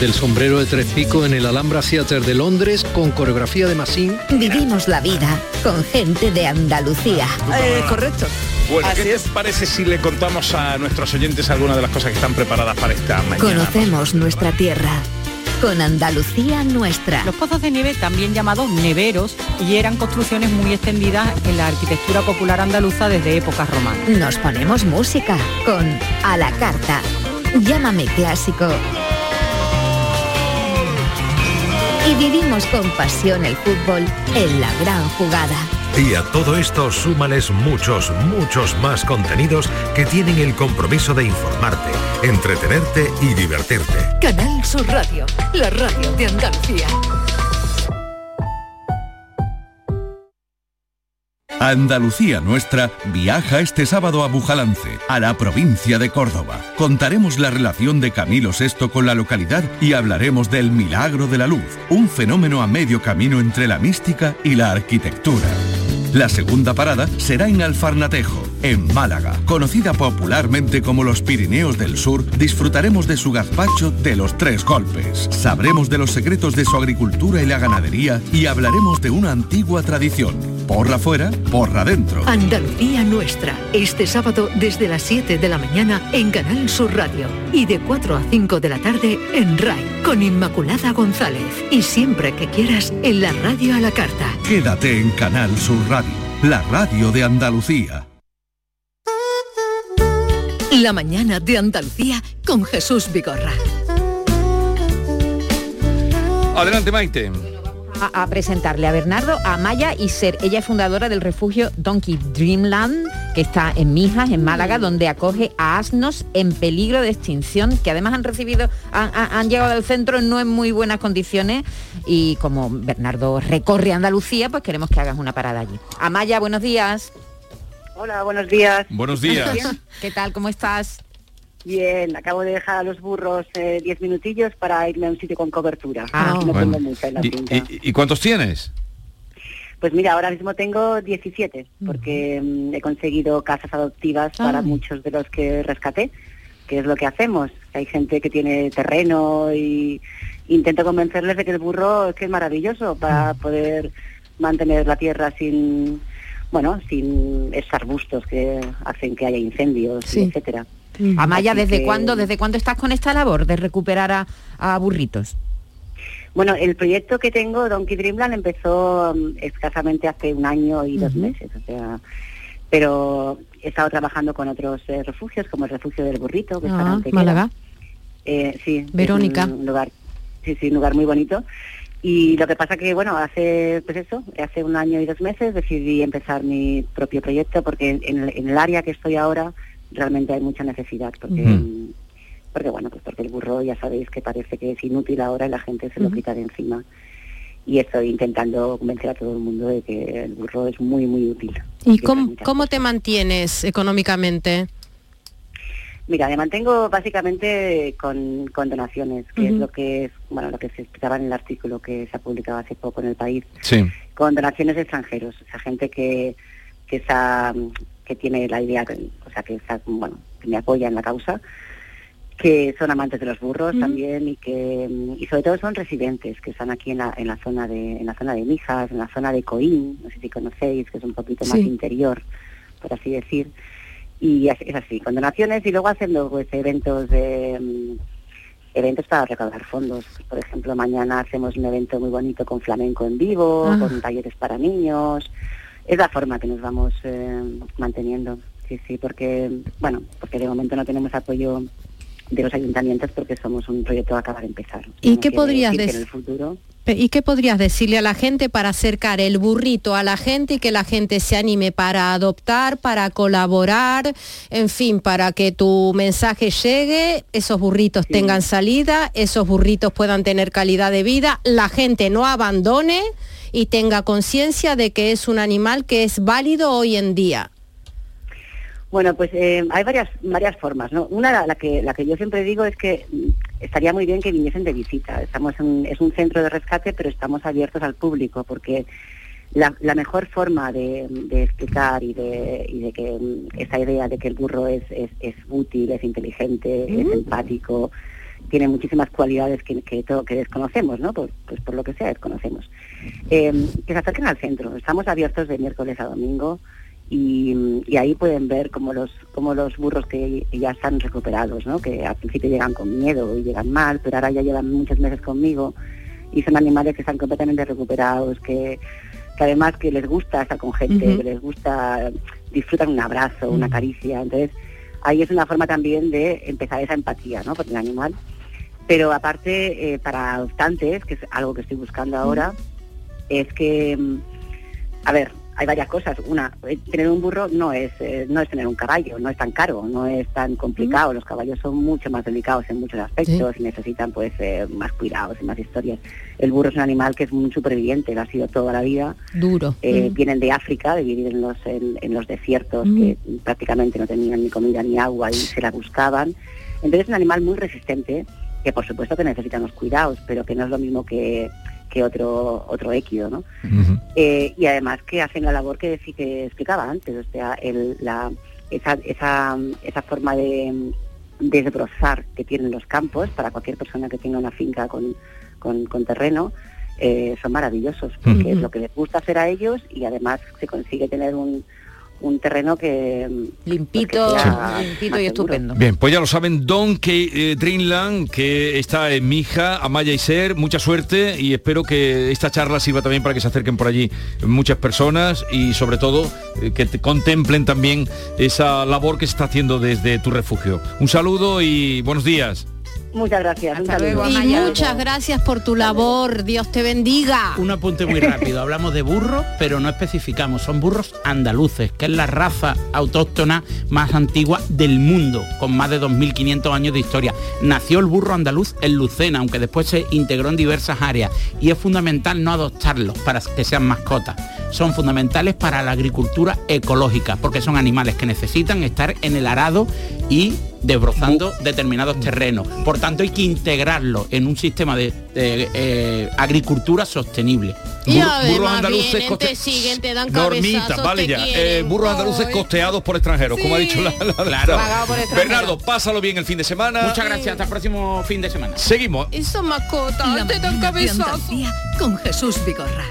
del sombrero de tres picos en el Alhambra Theatre de Londres con coreografía de Massín. Vivimos la vida con gente de Andalucía. correcto. Bueno, ¿qué te parece si le contamos a nuestros oyentes algunas de las cosas que están preparadas para esta mañana? Conocemos nuestra tierra. con Andalucía Nuestra. Los pozos de nieve, también llamados neveros, y eran construcciones muy extendidas en la arquitectura popular andaluza desde épocas romanas. Nos ponemos música con A la Carta. Llámame clásico. Y vivimos con pasión el fútbol en la gran jugada. Y a todo esto súmales muchos, muchos más contenidos que tienen el compromiso de informarte, entretenerte y divertirte. Canal Sur Radio, la radio de Andalucía. Andalucía Nuestra viaja este sábado a Bujalance, a la provincia de Córdoba. Contaremos la relación de Camilo VI con la localidad y hablaremos del milagro de la luz, un fenómeno a medio camino entre la mística y la arquitectura. La segunda parada será en Alfarnatejo, en Málaga. Conocida popularmente como los Pirineos del Sur, disfrutaremos de su gazpacho de los tres golpes. Sabremos de los secretos de su agricultura y la ganadería y hablaremos de una antigua tradición. Porra fuera, porra dentro. Andalucía Nuestra, este sábado desde las 7 de la mañana en Canal Sur Radio y de 4 a 5 de la tarde en RAI con Inmaculada González y siempre que quieras en la radio a la carta. Quédate en Canal Sur Radio, la radio de Andalucía. La mañana de Andalucía con Jesús Vigorra. Adelante, Maite. A, a presentarle a Bernardo, a Maya y Ser. Ella es fundadora del refugio Donkey Dreamland, que está en Mijas, en Málaga, donde acoge a asnos en peligro de extinción, que además han recibido, han, han- han llegado al centro no en muy buenas condiciones. Y como Bernardo recorre Andalucía, pues queremos que hagas una parada allí. Amaya, buenos días. Hola, buenos días. Buenos días. ¿Qué tal? ¿Cómo estás? Bien, acabo de dejar a los burros eh, 10 minutillos para irme a un sitio con cobertura. Ah, no Bueno. tengo mucha en la ¿Y, finca. y- y cuántos tienes? Pues mira, ahora mismo tengo 17, porque mm, he conseguido casas adoptivas para muchos de los que rescaté, que es lo que hacemos. Hay gente que tiene terreno y intento convencerles de que el burro es que es maravilloso para poder mantener la tierra sin, bueno, sin esos arbustos que hacen que haya incendios, Sí. etcétera. Amaya, Así ¿desde que- cuándo, desde cuándo estás con esta labor de recuperar a, a burritos? Bueno, el proyecto que tengo, Donkey Dreamland, empezó mm, escasamente hace un año y dos meses, o sea, pero he estado trabajando con otros eh, refugios, como el refugio del burrito, que está en Ah. Málaga. Eh, sí, es Verónica. un lugar, sí, sí, un lugar muy bonito. Y lo que pasa que, bueno, hace, pues eso, hace un año y dos meses decidí empezar mi propio proyecto porque en el, en el área que estoy ahora realmente hay mucha necesidad, porque, porque bueno, pues porque el burro ya sabéis que parece que es inútil ahora y la gente se lo quita de encima. Y estoy intentando convencer a todo el mundo de que el burro es muy, muy útil. ¿Y cómo, cómo te mantienes económicamente? Mira, me mantengo básicamente con, con donaciones, que es lo que es, bueno, lo que se explicaba en el artículo que se ha publicado hace poco en el país, Sí. con donaciones de extranjeros, o sea, gente que que está, que tiene la idea, o sea, que está, bueno, que me apoya en la causa, que son amantes de los burros también y que y sobre todo son residentes que están aquí en la, en la zona de en la zona de Mijas, en la zona de Coín, no sé si conocéis, que es un poquito más interior, por así decir y es, así, con donaciones y luego haciendo pues eventos de mm, eventos para recaudar fondos. Por ejemplo, mañana hacemos un evento muy bonito con flamenco en vivo, Ah. con talleres para niños. Es la forma que nos vamos eh, manteniendo. Sí, sí, porque bueno, porque de momento no tenemos apoyo de los ayuntamientos porque somos un proyecto que acaba de empezar. ¿Y qué podrías decir en el futuro ¿Y qué podrías decirle a la gente para acercar el burrito a la gente y que la gente se anime para adoptar, para colaborar, en fin, para que tu mensaje llegue, esos burritos tengan salida, esos burritos puedan tener calidad de vida, la gente no abandone y tenga conciencia de que es un animal que es válido hoy en día? Bueno, pues eh, hay varias varias formas, ¿no? Una, la, la que la que yo siempre digo es que mm, estaría muy bien que viniesen de visita. Estamos en, es un centro de rescate, pero estamos abiertos al público porque la, la mejor forma de, de explicar y de, y de que mm, esa idea de que el burro es, es, es útil, es inteligente, es empático, tiene muchísimas cualidades que, que, todo- que desconocemos, ¿no? Por, pues por lo que sea, desconocemos. Eh, que se acerquen al centro. Estamos abiertos de miércoles a domingo y, y ahí pueden ver como los, como los burros que ya están recuperados, ¿no? que al principio llegan con miedo y llegan mal, pero ahora ya llevan muchos meses conmigo y son animales que están completamente recuperados, que, que además que les gusta estar con gente, que les gusta, disfrutan un abrazo, una caricia, entonces ahí es una forma también de empezar esa empatía ¿no? con el animal. Pero aparte, eh, para adoptantes, que es algo que estoy buscando ahora, es que, mm, a ver, hay varias cosas. Una, eh, tener un burro no es, eh, no es tener un caballo, no es tan caro, no es tan complicado. Los caballos son mucho más delicados en muchos aspectos y necesitan pues eh, más cuidados y más historias. El burro es un animal que es un superviviente, lo ha sido toda la vida. Duro. Eh, Mm. Vienen de África, de vivir en los, en, en los desiertos Mm. que prácticamente no tenían ni comida ni agua y se la buscaban. Entonces es un animal muy resistente, que por supuesto que necesitan los cuidados, pero que no es lo mismo que, que otro, otro équido, ¿no? Eh, y además que hacen la labor que, que explicaba antes, o sea, el, la, esa, esa, esa forma de desbrozar que tienen los campos para cualquier persona que tenga una finca con, con, con terreno, eh, son maravillosos, porque es lo que les gusta hacer a ellos y además se consigue tener un, un terreno que limpito, pues que sea limpito más y seguro. estupendo. Bien, pues ya lo saben, Don que eh, Dreamland, que está en Mija, Amaya y Ser, mucha suerte y espero que esta charla sirva también para que se acerquen por allí muchas personas y sobre todo eh, que te contemplen también esa labor que se está haciendo desde tu refugio. Un saludo y buenos días. Muchas gracias. Y muchas gracias por tu labor. Dios te bendiga. Un apunte muy rápido. Hablamos de burros, pero no especificamos. Son burros andaluces, que es la raza autóctona más antigua del mundo, con más de 2.500 años de historia. Nació el burro andaluz en Lucena, aunque después se integró en diversas áreas. Y es fundamental no adoptarlos para que sean mascotas. Son fundamentales para la agricultura ecológica, porque son animales que necesitan estar en el arado y desbrozando determinados terrenos. Por tanto, hay que integrarlo en un sistema de, de, eh, agricultura sostenible. Y Burro- además burros andaluces vienen, coste- te siguen, te dan Normita, vale te ya. quieren. Eh, burros andaluces costeados por extranjeros, como ha dicho la, la- Claro. Por extranjeros. Bernardo, pásalo bien el fin de semana. Muchas gracias, hasta el próximo fin de semana. Seguimos. Mascotas, La te dan mañana de cabezazos. Andalucía con Jesús Vigorra.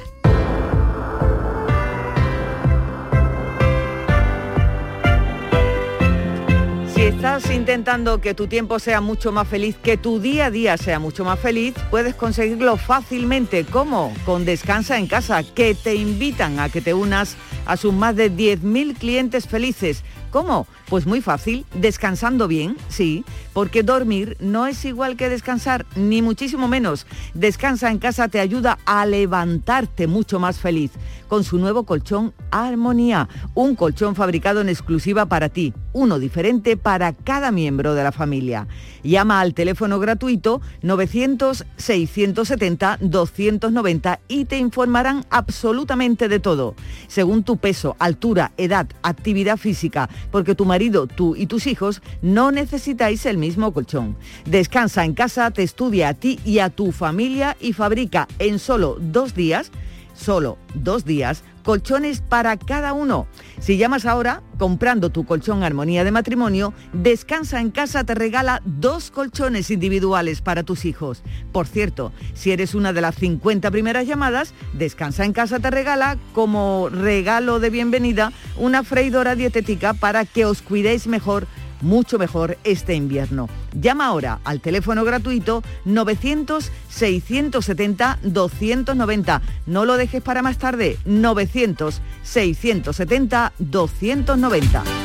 Si estás intentando que tu tiempo sea mucho más feliz, que tu día a día sea mucho más feliz, puedes conseguirlo fácilmente. ¿Cómo? Con Descansa en Casa, que te invitan a que te unas a sus más de 10.000 clientes felices. ¿Cómo? Pues muy fácil, descansando bien, sí, porque dormir no es igual que descansar, ni muchísimo menos. Descansa en casa te ayuda a levantarte mucho más feliz con su nuevo colchón Armonía, un colchón fabricado en exclusiva para ti, uno diferente para cada miembro de la familia. Llama al teléfono gratuito 900-670-290 y te informarán absolutamente de todo, según tu peso, altura, edad, actividad física, porque tu marido, tú y tus hijos no necesitáis el mismo colchón. Descansa en casa, te estudia a ti y a tu familia y fabrica en solo dos días solo dos días, colchones para cada uno. Si llamas ahora, comprando tu colchón Armonía de Matrimonio, Descansa en casa te regala dos colchones individuales para tus hijos. Por cierto, si eres una de las 50 primeras llamadas, Descansa en casa te regala como regalo de bienvenida una freidora dietética para que os cuidéis mejor mucho mejor este invierno. Llama ahora al teléfono gratuito 900-670-290. No lo dejes para más tarde. 900-670-290.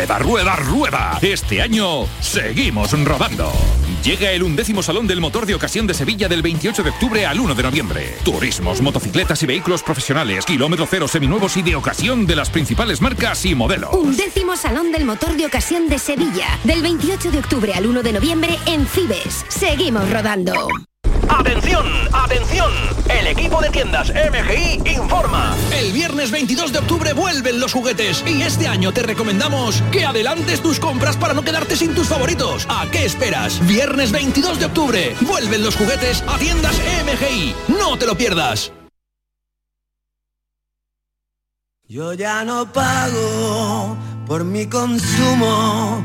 Rueda, rueda, rueda. Este año seguimos rodando. Llega el undécimo Salón del Motor de Ocasión de Sevilla del 28 de octubre al 1 de noviembre. Turismos, motocicletas y vehículos profesionales, kilómetro cero seminuevos y de ocasión de las principales marcas y modelos. Un décimo Salón del Motor de Ocasión de Sevilla, del 28 de octubre al 1 de noviembre en Cibes. Seguimos rodando. ¡Atención! ¡Atención! El equipo de tiendas MGI informa. El viernes 22 de octubre vuelven los juguetes y este año te recomendamos que adelantes tus compras para no quedarte sin tus favoritos. ¿A qué esperas? Viernes 22 de octubre vuelven los juguetes a tiendas MGI. No te lo pierdas. Yo ya no pago por mi consumo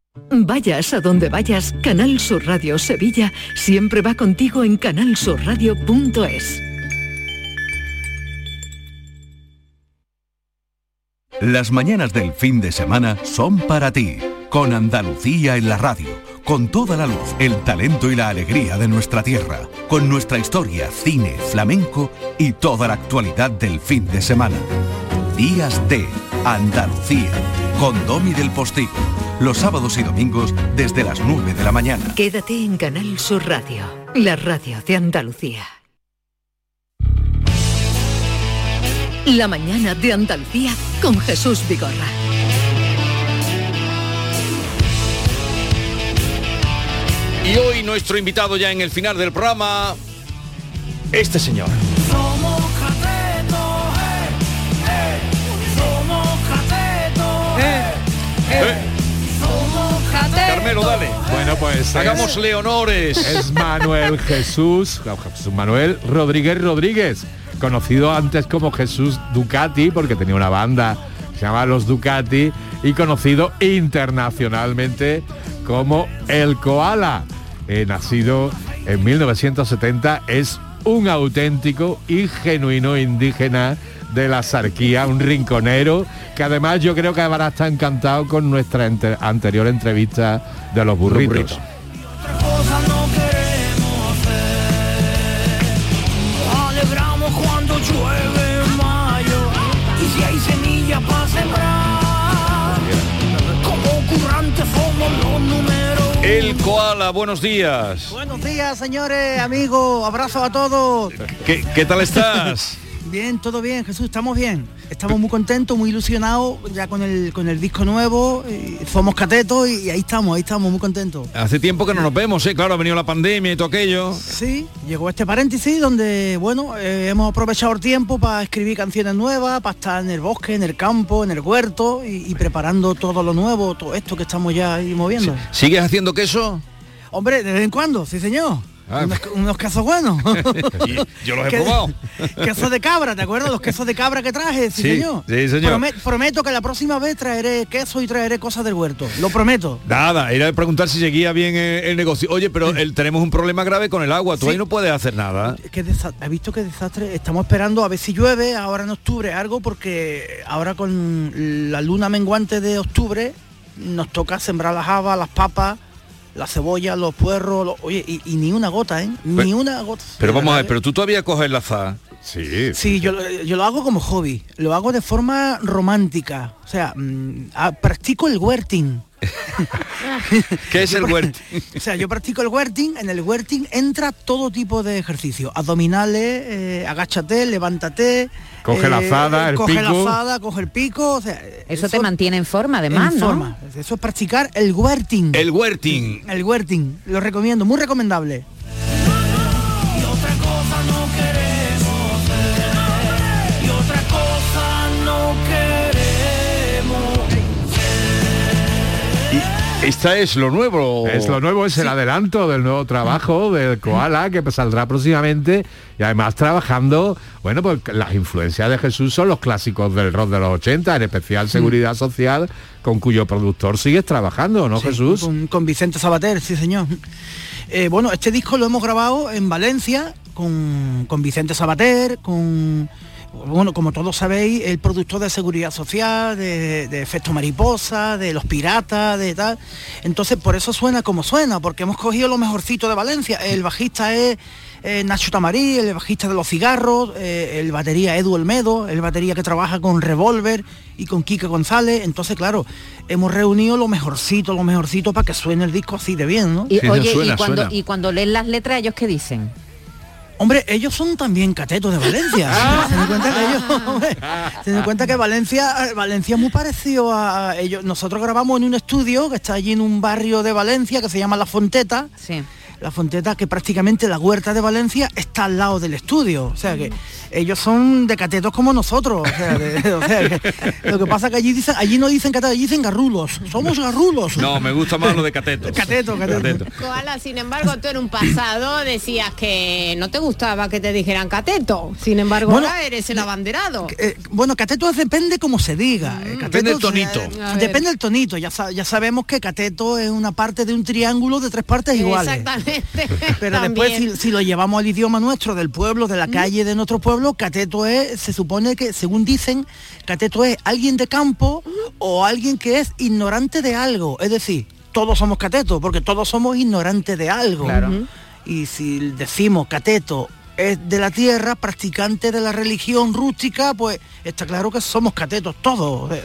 Vayas a donde vayas, Canal Sur Radio Sevilla siempre va contigo en canalsurradio.es. Las mañanas del fin de semana son para ti, con Andalucía en la radio, con toda la luz, el talento y la alegría de nuestra tierra, con nuestra historia, cine, flamenco y toda la actualidad del fin de semana. Días de Andalucía, con Domi del Postigo, los sábados y domingos desde las 9 de la mañana. Quédate en Canal Sur Radio, la radio de Andalucía. La mañana de Andalucía con Jesús Vigorra. Y hoy nuestro invitado ya en el final del programa, este señor. Carmelo, dale. Bueno, pues Hagámosle honores. Es Manuel Jesús, Jesús Manuel Rodríguez Rodríguez, conocido antes como Jesús Ducati, porque tenía una banda se llamaba Los Ducati, y conocido internacionalmente como El Koala. Eh, nacido en 1970, es un auténtico y genuino indígena de la Sarquía, un rinconero, que además yo creo que habrá estar encantado con nuestra ente- anterior entrevista de los burritos. burritos. Los números. El koala, buenos días. Buenos días, señores, amigos, abrazo a todos. ¿Qué, qué tal estás? Bien, todo bien, Jesús, estamos bien. Estamos muy contentos, muy ilusionados ya con el, con el disco nuevo. y somos catetos y ahí estamos, ahí estamos, muy contentos. Hace tiempo que no nos vemos, ¿eh? Claro, ha venido la pandemia y todo aquello. Sí, llegó este paréntesis donde, bueno, eh, hemos aprovechado el tiempo para escribir canciones nuevas, para estar en el bosque, en el campo, en el huerto y, y preparando todo lo nuevo, todo esto que estamos ya ahí moviendo. ¿Sigues haciendo queso? Hombre, de vez en cuando, sí señor. Ah. Unos, unos quesos buenos. Yo los he Que- probado. quesos de cabra, ¿te acuerdas? Los quesos de cabra que traje, sí, Sí, señor. sí, señor. Prome- prometo que la próxima vez traeré queso y traeré cosas del huerto. Lo prometo. Nada, era preguntar si seguía bien eh, el negocio. Oye, pero el- tenemos un problema grave con el agua. Tú Sí. ahí no puedes hacer nada. Qué ¿Has visto qué desastre? Estamos esperando a ver si llueve ahora en octubre algo porque ahora con la luna menguante de octubre nos toca sembrar las habas, las papas, la cebolla, los puerros, los- oye, y, y ni una gota, ¿eh? Ni una gota. Pero vamos a ver, pero tú todavía coges la azar. Sí. Sí, yo, lo- yo lo hago como hobby, lo hago de forma romántica, o sea, mm, ah, practico el huerting. ¿Qué es el huerto? O sea, yo practico el huerting, en el huerting entra todo tipo de ejercicio, abdominales, eh, agáchate, levántate. Coge la azada, el coge pico. la azada, coge el pico, o sea, Eso, te mantiene en forma, además, en ¿no? forma. Eso es practicar el huerting. El huerting. El huerting, lo recomiendo, muy recomendable. Esta es lo nuevo. Es lo nuevo, es el adelanto del nuevo trabajo del Koala que saldrá próximamente y además trabajando, bueno, pues las influencias de Jesús son los clásicos del rock de los 80, en especial Seguridad Social, con cuyo productor sigues trabajando, ¿no, Sí, Jesús? Con, con Vicente Sabater, sí señor. Eh, bueno, este disco lo hemos grabado en Valencia con, con Vicente Sabater, con bueno, como todos sabéis, el productor de seguridad social, de, de efecto mariposa, de los piratas, de tal. Entonces, por eso suena como suena, porque hemos cogido lo mejorcito de Valencia. El bajista es eh, Nacho Tamarí, el bajista de los cigarros, eh, el batería Edu Olmedo, el batería que trabaja con Revolver y con Kike González. Entonces, claro, hemos reunido lo mejorcito, lo mejorcito para que suene el disco así de bien, ¿no? Y, oye, y, cuando, y cuando leen las letras, ¿ellos qué dicen? Hombre, ellos son también catetos de Valencia. Se dan cuenta que ellos, hombre, se dan cuenta que Valencia, eh, Valencia es muy parecido a ellos. Nosotros grabamos en un estudio que está allí en un barrio de Valencia que se llama La Fonteta. Sí. La Fonteta, que prácticamente la huerta de Valencia está al lado del estudio. O sea que ellos son de catetos como nosotros. O sea, de- o sea que lo que pasa que allí dicen, allí no dicen catetos, allí dicen garrulos. Somos garrulos. No, me gusta más lo de catetos. Cateto, cateto. Koala, sin embargo, tú en un pasado decías que no te gustaba que te dijeran cateto. Sin embargo, Bueno, ahora eres el abanderado. Eh, bueno, cateto depende como se diga. Eh, cateto, Depende del tonito. eh, depende del tonito. Ya, ya sabemos que cateto es una parte de un triángulo de tres partes iguales. Exactamente. Pero después, si, si lo llevamos al idioma nuestro, del pueblo, de la calle de nuestro pueblo, cateto es, se supone que, según dicen, cateto es alguien de campo o alguien que es ignorante de algo. Es decir, todos somos catetos, porque todos somos ignorantes de algo. Claro. Y si decimos cateto de la tierra, practicante de la religión rústica, pues está claro que somos catetos todos. Eh,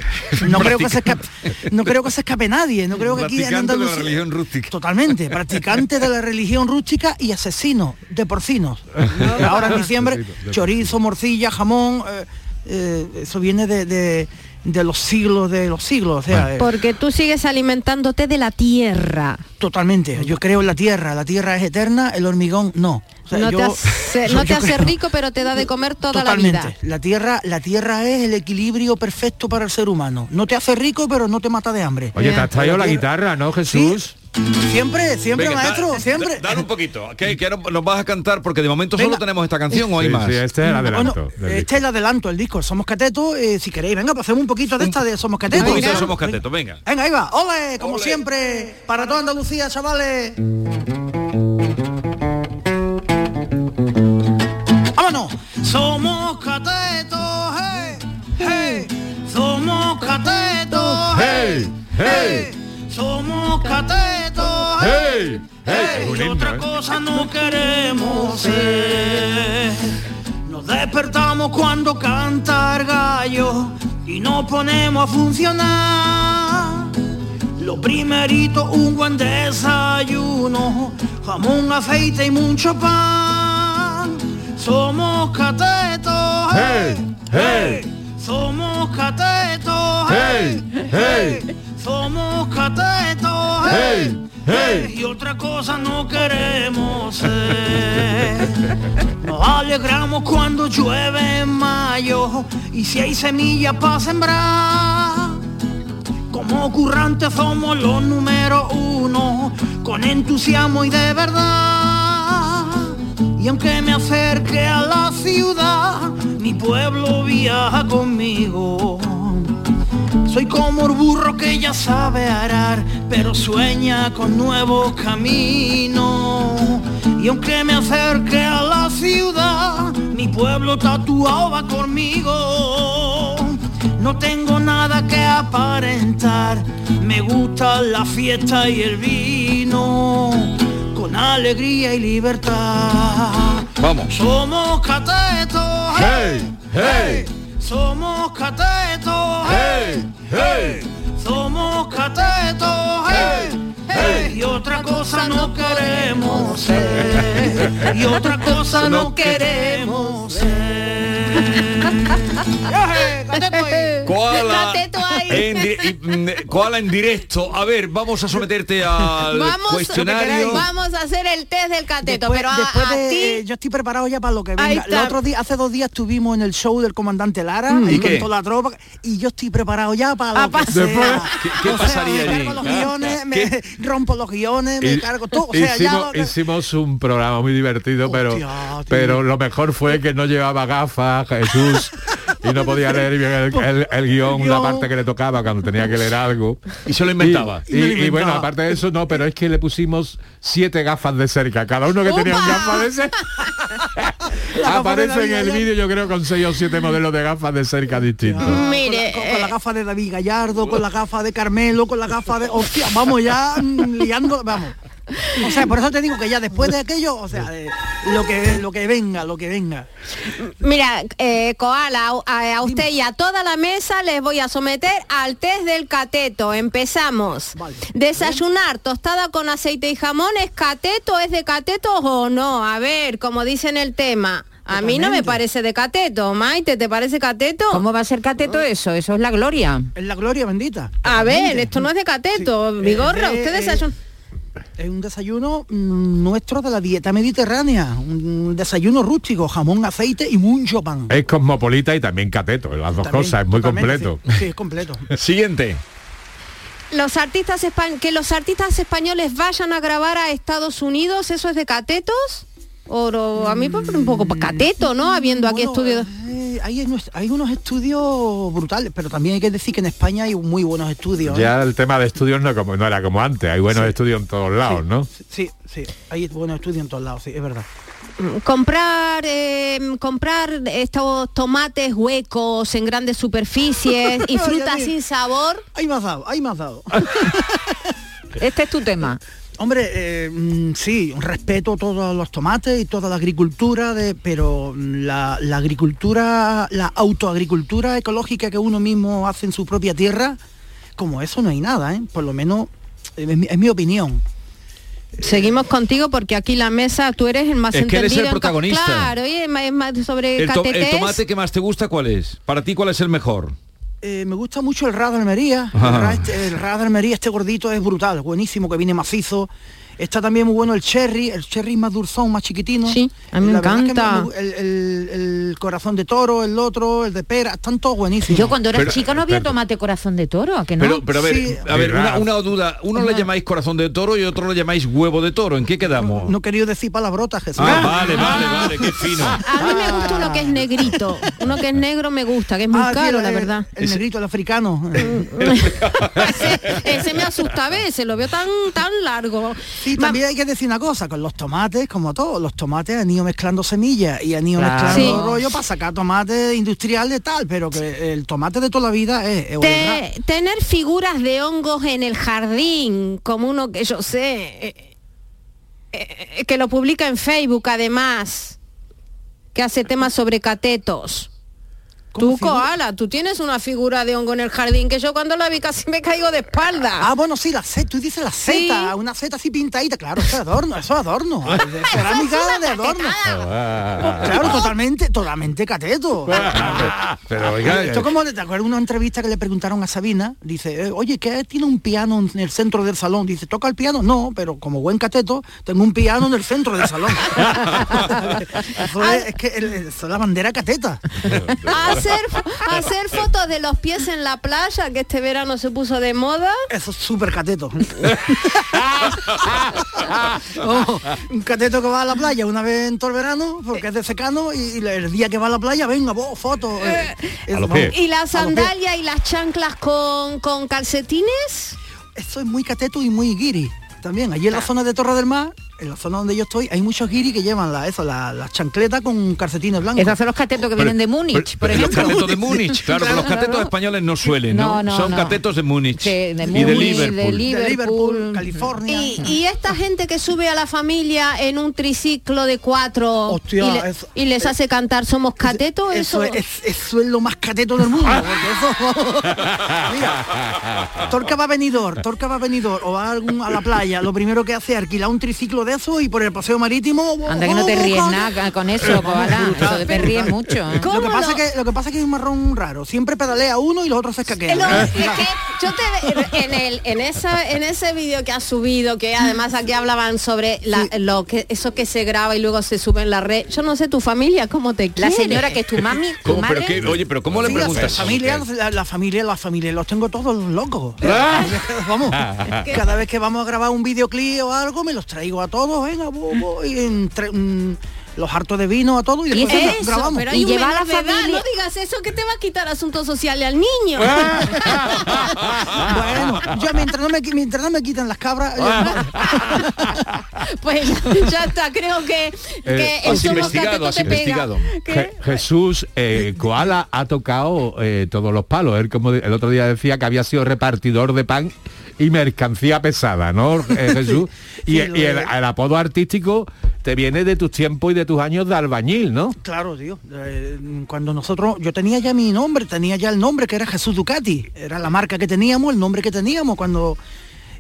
No creo que se escape, no creo que se escape nadie, no creo que aquí en de la Andalucía- religión rústica. Totalmente, practicante de la religión rústica y asesino de porcinos. Ahora en diciembre, chorizo, morcilla, jamón, eh, eh, eso viene de, de- de los siglos de los siglos. O sea, eh, Porque tú sigues alimentándote de la tierra. totalmente. Yo creo en la tierra, la tierra es eterna, el hormigón no. O sea, no yo- te hace, yo- no te yo hace creo- rico, pero te da de comer toda Totalmente. la vida. La tierra, la tierra es el equilibrio perfecto para el ser humano. No te hace rico, pero no te mata de hambre. Oye, te has traído la guitarra, ¿no, Jesús? Siempre, siempre, Venga, maestro, da- siempre. da- Dale un poquito, que, que no- nos vas a cantar porque de momento solo tenemos esta canción o hay Sí, más. sí, este es el adelanto. Bueno, este es el adelanto, el disco. Somos catetos. eh, si queréis, venga, pasemos un poquito de esta de Somos Un catetos. poquito de Venga. somos catetos, venga. Venga, ahí va. Ole, como siempre, para toda Andalucía, chavales. ¡Vámonos! Somos catetos, hey, hey. Somos catetos, hey, hey. Somos catetos, hey, otra cosa no queremos ser. Nos despertamos cuando canta el gallo y nos ponemos a funcionar. Lo primerito, un buen desayuno, jamón, aceite y mucho pan. Somos catetos, hey, hey. Somos catetos, hey, hey. Somos catetos, hey, hey. Y otra cosa no queremos ser. Nos alegramos cuando llueve en mayo y si hay semillas para sembrar. Como currantes somos los número uno, con entusiasmo y de verdad. Y aunque me acerque a la ciudad, mi pueblo viaja conmigo. Soy como el burro que ya sabe arar, pero sueña con nuevos caminos. Y aunque me acerque a la ciudad, mi pueblo tatuado va conmigo. No tengo nada que aparentar, me gusta la fiesta y el vino, con alegría y libertad. Vamos. Somos catetos, hey, hey. Somos catetos, hey, hey. Somos catetos, hey, hey. Y otra cosa no queremos ser. Y otra cosa no queremos ser. Koala en, mm, Koala en directo. A ver, vamos a someterte al Vamos, cuestionario. vamos a hacer el test del cateto, Después, pero a, después a de- ti eh, yo estoy preparado ya para lo que venga. El otro día, hace dos días estuvimos en el show del comandante Lara, Mm. ¿Y con toda la tropa, y yo estoy preparado ya para lo que sea. Después- ¿Qué, qué O sea, pasaría me allí? cargo los ¿Ah? guiones, me rompo los guiones, me Y- cargo todo. O sea, ya hicimos, lo que- hicimos un programa muy divertido, pero, tío. pero lo mejor fue que no llevaba gafas, Jesús. y no podía leer bien el, el- el guion, la parte que le tocaba cuando tenía que leer algo. Y se lo inventaba. Y, Y me lo y- y bueno, aparte de eso, no, pero es que le pusimos siete gafas de cerca. Cada uno que tenía un gafa de cerca. Aparece en el vídeo, yo creo, con seis o siete modelos de gafas de cerca distintos. Mire, con, con la gafa de David Gallardo, con la gafa de Carmelo, con la gafa de... Hostia, vamos ya mm, liando, vamos. O sea, por eso te digo que ya después de aquello, o sea, eh, lo que lo que venga, lo que venga. Mira, eh, Koala, a, a usted y a toda la mesa les voy a someter al test del cateto. Empezamos. Desayunar tostada con aceite y jamón, ¿es cateto? ¿Es de cateto o no? A ver, como dice en el tema. A mí no me parece de cateto. Maite, ¿te parece cateto? ¿Cómo va a ser cateto eso? Eso es la gloria. Es la gloria bendita. A ver, esto no es de cateto. Vigorra, Es de- usted eh, desayuna. Es un desayuno mm, nuestro de la dieta mediterránea, un desayuno rústico, jamón, aceite y mucho pan. Es cosmopolita y también cateto, las dos También, cosas, es muy completo. Sí, sí, es completo. Siguiente. Los artistas que los artistas españoles vayan a grabar a Estados Unidos, ¿eso es de catetos? O no, a mí parece un poco cateto, ¿no? Habiendo aquí estudios. Eh, hay, unos- hay unos estudios brutales, pero también hay que decir que en España hay muy buenos estudios. ¿eh? Ya el tema de estudios no, como, no era como antes, hay buenos estudios en todos lados, ¿no? Sí, sí, hay buenos estudios en todos lados, sí, es verdad. comprar eh, comprar estos tomates huecos en grandes superficies y frutas sin sabor. Ahí me has dado, ahí me has dado. Este es tu tema. Hombre, eh, mm, sí, respeto todos los tomates y toda la agricultura, de, pero mm, la, la agricultura, la autoagricultura ecológica que uno mismo hace en su propia tierra, como eso no hay nada, ¿eh? Por lo menos es mi, es mi opinión. Seguimos contigo porque aquí la mesa tú eres el más Es que eres el entendido. en protagonista. Claro, y es más, sobre El, to- el catetés. tomate que más te gusta, ¿cuál es? Para ti, ¿cuál es el mejor? Eh, me gusta mucho el Rad Almería. El. Rad, este- el Rad Almería, este gordito es brutal, buenísimo, que viene macizo. Está también muy bueno el cherry, el cherry más dulzón, más chiquitino. Sí, a mí me que encanta. me- el, el- el corazón de toro, el otro, el de pera, están todos buenísimos. Yo cuando era chica no había tomate corazón de toro, ¿a que no? Pero, pero a ver, a ver, una, una duda. Uno le Ajá. llamáis corazón de toro y otro le llamáis huevo de toro. ¿En qué quedamos? No he querido decir palabrotas, Jesús. Ah, vale, vale, vale, qué fino. A mí me gusta uno que es negrito. Uno que es negro me gusta, que es muy Ah, caro, el- la verdad. El negrito, el africano. Ese me asusta a veces, lo veo tan tan largo. Y también hay que decir una cosa, con los tomates, como todo, los tomates han ido mezclando semillas y han ido Claro. mezclando Sí. rollo para sacar tomate industrial de tal, pero que el tomate de toda la vida es, es. Te- tener figuras de hongos en el jardín, como uno que yo sé, eh, eh, que lo publica en Facebook además, que hace temas sobre catetos. Tú, Koala, tú tienes una figura de hongo en el jardín que yo cuando la vi casi me caigo de espalda. Ah, bueno, sí, la seta, tú dices la seta, una seta así pintadita, claro, eso es adorno, eso es adorno. Cerámica de adorno. Claro, totalmente, totalmente cateto. Pero oiga, Esto eh, como, ¿te acuerdas una entrevista que le preguntaron a Sabina? Dice, eh, oye, ¿qué tiene un piano en el centro del salón? Dice, ¿toca el piano? No, pero como buen cateto, tengo un piano en el centro del salón. eso es, es que el- eso es la bandera cateta. Hacer, hacer fotos de los pies en la playa, que este verano se puso de moda. Eso es súper cateto. Oh, un cateto que va a la playa una vez en todo el verano, porque es de secano, y, y el día que va a la playa, venga, vos, fotos. eh, vamos, ¿Y las sandalias y las chanclas con, con calcetines? Eso es muy cateto y muy guiri. También, allí en la zona de Torre del Mar, en la zona donde yo estoy, hay muchos guiri que llevan la, eso, la, la chancleta con calcetines blancos. Esos son los catetos que vienen de Múnich, por Los ejemplo. catetos de Múnich, claro, pero los catetos españoles no suelen, ¿no? No, no, Son no. catetos de Múnich de y de Múnich, Liverpool. de Liverpool, California. Y, y esta gente que sube a la familia en un triciclo de cuatro Hostia, y, le- eso- y les hace cantar Somos Cateto, Eso, eso, es, eso es lo más cateto del mundo. Eso, mira, Torca va a venidor, Torca va a venidor o va a, algún- a la playa, lo primero que hace es alquilar un triciclo de eso y por el paseo marítimo. Anda que no te ríes nada con eso, Koala. Eso que te ríes mucho. ¿eh? Lo que, pasa que, lo que pasa es que es un marrón raro. Siempre pedalea uno y los otros se escaquean. No, es que yo te en el en esa en ese vídeo que has subido que además aquí hablaban sobre la- lo que eso que se graba y luego se sube en la red yo no sé tu familia cómo te quiere La señora que es tu mami, tu ¿Cómo? Pero qué- oye, pero ¿cómo le Sí, la preguntas? familia, la, la familia, la familia, los tengo todos locos. Ah. Vamos, cada vez que vamos a grabar un videoclip o algo, me los traigo a todos, venga, bu- bu- y en tre- un- los hartos de vino a todo y después Eso, gra- grabamos. pero hay un menor de edad, no digas eso que te va a quitar asuntos sociales al niño. bueno, yo mientras no me, qui- mientras no me quitan las cabras, yo- pues ya está, creo que, que Eh, el has investigado, Jesús eh, Koala ha tocado eh, todos los palos. Él como el otro día decía que había sido repartidor de pan y mercancía pesada, ¿no, eh, Jesús? y Sí, y el apodo artístico te viene de tus tiempos y de tus años de albañil, ¿no? Claro, tío. Eh, cuando nosotros, yo tenía ya mi nombre, tenía ya el nombre que era Jesús Ducati. Era la marca que teníamos, el nombre que teníamos cuando.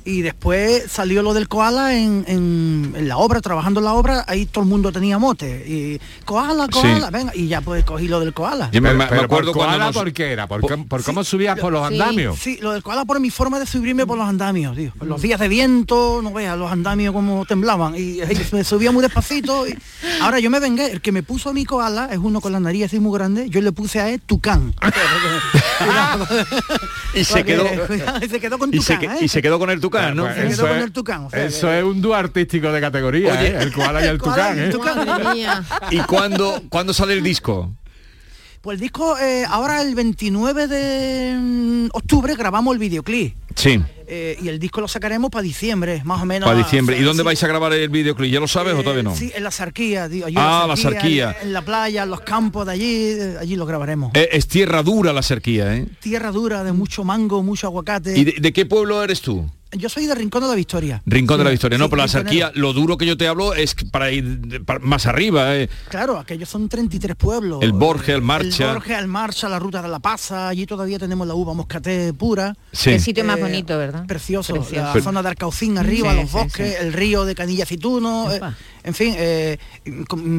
Y después salió lo del koala en, en- en la obra, trabajando en la obra, ahí todo el mundo tenía mote. Y koala, koala, Sí. venga, y ya pues cogí lo del koala. Yo me- me- me Pero acuerdo por koala, nos- ¿por qué era? ¿Por, cómo- por cómo subías por los andamios? Sí, lo del koala por mi forma de subirme por los andamios, tío. Por los días de viento, no veas los andamios como temblaban. Y, y me subía muy despacito. y- Ahora yo me vengué, el que me puso a mi koala es uno con la nariz así muy grande, yo le puse a él Tucán. Y se Porque- quedó y se quedó con y se, Tucán, ¿eh? y se quedó con el tucán, ¿no? Pues Se quedó eso con es- el Tucán. o sea, Eso es un dúo artístico de categoría, Oye, ¿eh? el koala y el koala tucán, y el ¿eh? tucán. Mía. ¿Y cuándo, cuándo sale el disco? Pues el disco, eh, ahora el 29 de mm, octubre grabamos el videoclip. Sí, eh, y el disco lo sacaremos para diciembre, más o menos. para diciembre. ¿Y dónde Sí, vais a grabar el videoclip? ¿Ya lo sabes o todavía no? Sí, en la Sarquía, allí Ah, en la Sarquía. En, en la playa, en los campos de allí, eh, allí lo grabaremos. Eh, es tierra dura la cerquía, ¿eh? Tierra dura, de mucho mango, mucho aguacate. ¿Y de, de qué pueblo eres tú? Yo soy de Rincón de la Victoria. Rincón de la Victoria, no, sí, pero la cerquía, lo duro que yo te hablo es para ir para- más arriba, ¿eh? Claro, aquellos son 33 pueblos. El Borges, el Marcha. El Borges, el Marcha, la ruta de la Pasa, allí todavía tenemos la uva moscaté pura. Sí. El sitio más Eh, bonito, ¿verdad? Precioso, Precioso. la Pero- zona de Arcaucín arriba, Sí, los bosques, sí. el río de Canilla Aceituno, eh, en fin, eh,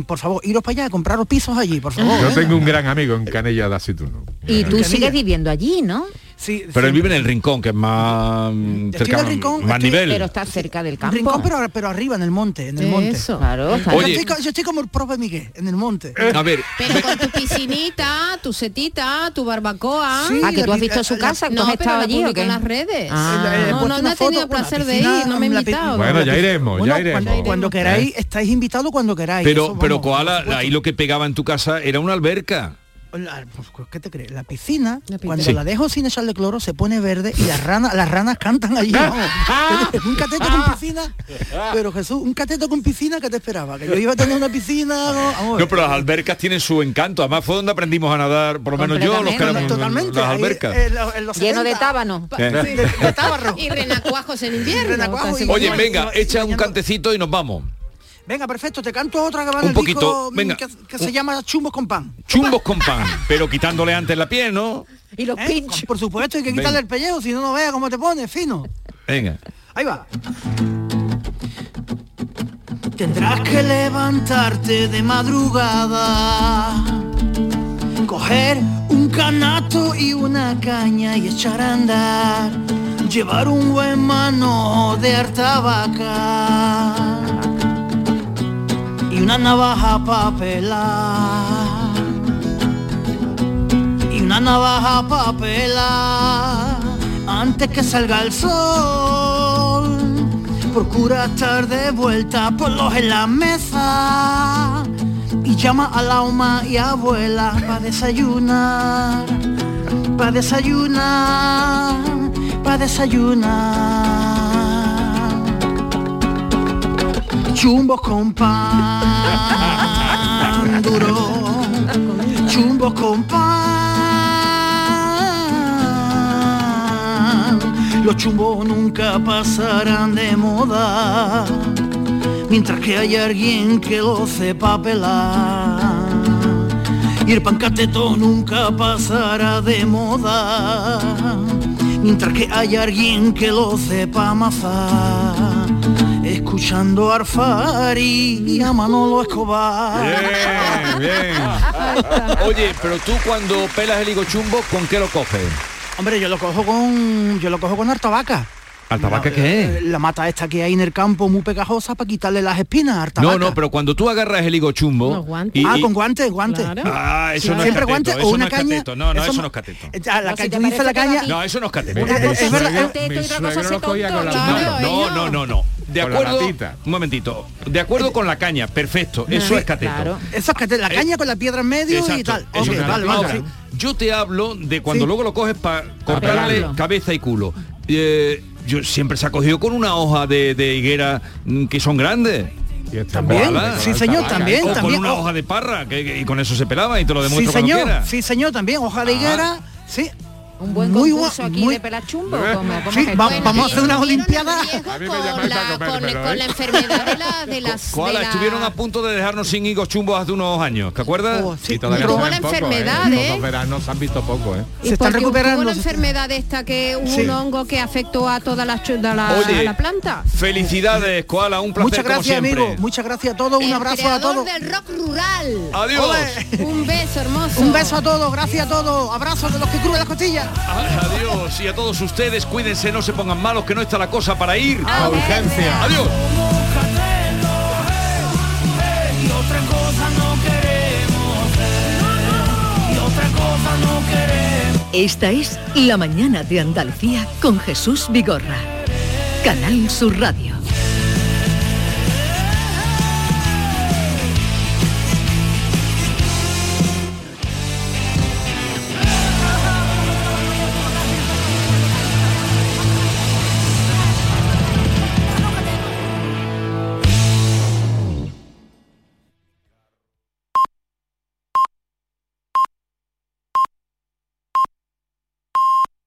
por favor, iros para allá, compraros pisos allí, por favor. Yo tengo un gran amigo en Canella de Aceituno. Y tú Canilla. sigues viviendo allí, ¿no? Sí, Pero sí. él vive en el rincón, que es más rincón, más estoy- nivel. Pero está cerca del campo. Rincón, pero, pero arriba, en el monte, en el monte. Eso. Claro, Yo Oye. estoy, yo estoy como el profe Miguel, en el monte. A ver, Pero con tu piscinita, tu setita, tu barbacoa. Sí, Ah, que tú has visto su casa, ¿tú No, has estado allí o qué? en las redes. Ah. Eh, he no, no, no he tenido placer la de piscina, ir, no me he invitado. Bueno, ya iremos, bueno, ya iremos. Cuando, cuando queráis, ¿Eh? estáis invitados cuando queráis. pero, eso, pero Koala, ahí lo que pegaba en tu casa era una alberca. La- pues, ¿Qué te crees? La piscina, La piscina. cuando Sí. la dejo sin echarle cloro, se pone verde y las ranas, las ranas cantan allí. vamos. un cateto con piscina, pero Jesús, un cateto con piscina que te esperaba, que yo iba a tener una piscina. no, pero las albercas tienen su encanto. Además fue donde aprendimos a nadar, por lo menos yo, los que éramos totalmente. las ahí, albercas. en lo- en los Lleno de 70, tábano. Eh. sí, de, de tábarro. Y renacuajos en invierno. renacuajos Oye, venga, echa un cantecito y nos vamos. Venga, perfecto, te canto otra que va en Un el poquito, disco, mm, venga. que, que se llama Chumbos con pan. Chumbos con pan, pero quitándole antes la piel, ¿no? Y los ¿Eh? pinchos. Por supuesto, hay que Venga. quitarle el pellejo, si no, no vea cómo te pone, fino. Venga. Ahí va. Tendrás que levantarte de madrugada, coger un canasto y una caña y echar a andar, llevar un buen mano de harta vaca y una navaja para pelar y una navaja para pelar antes que salga el sol. Procura estar de vuelta por los en la mesa y llama a la oma y abuela para desayunar, para desayunar, para desayunar. Chumbos con pan duro, chumbos con pan. Los chumbos nunca pasarán de moda, mientras que hay alguien que lo sepa pelar. Y el pancateto nunca pasará de moda, mientras que hay alguien que lo sepa amasar. Escuchando a Arfari y a Manolo Escobar. Bien, bien. Oye, pero tú cuando pelas el higo chumbo, ¿con qué lo coges? Hombre, yo lo cojo con. Yo lo cojo con harta vaca. ¿Altabaca qué es? La mata esta que hay en el campo muy pegajosa para quitarle las espinas. Artabaca. No, no, pero cuando tú agarras el higo chumbo... y- ah, y- con guantes, guantes. Ah, eso no es Siempre cateto, guantes eso o una no es caña. cateto. No, no, eso eso no- no es cateto. Ya, la caña, tú dices la caña. No, eso no es cateto. Una cosa es verdad. No, no, no, no, no. De Con la acuerdo, un momentito. De acuerdo con la caña, perfecto. Eso Sí, es cateto. claro. Eso es cateto, la caña con la piedra en medio y tal. es vale, vale. Yo te hablo de cuando Sí. luego lo coges para cortarle cabeza y culo. Eh, yo siempre se ha cogido con una hoja de, de higuera mm, que son grandes. También, sí, señor, también, O también. con una hoja de parra que, que- y con eso se pelaba y te lo Sí, demuestro cuando señor, sí, señor, también. Hoja de Ah. higuera, sí. Un buen Muy concurso aquí muy- de pelachumbo. ¿cómo, cómo Sí, va- vamos a hacer una olimpiada. con la, con, con la enfermedad de, la, de las... Koala, de la- estuvieron a punto de dejarnos sin higos chumbos hace unos años, ¿te acuerdas? Y todavía Tuvo no se la ven poco, enfermedad, ¿eh? ¿eh? Los veranos se han visto poco, ¿eh? Y porque Hubo la enfermedad esta que Sí. un hongo que afectó a toda la, la, Oye, a la planta. Felicidades, Koala, un placer Muchas como gracias, siempre. amigo. Muchas gracias a todos. Un El abrazo a todos. del rock rural. Adiós. Un beso hermoso. Un beso a todos. Gracias a todos. Abrazos de los que crujen las costillas. Adiós y a todos ustedes, cuídense, no se pongan malos, que no está la cosa para ir A urgencia. Adiós. Esta es La Mañana de Andalucía con Jesús Vigorra. Canal Sur Radio.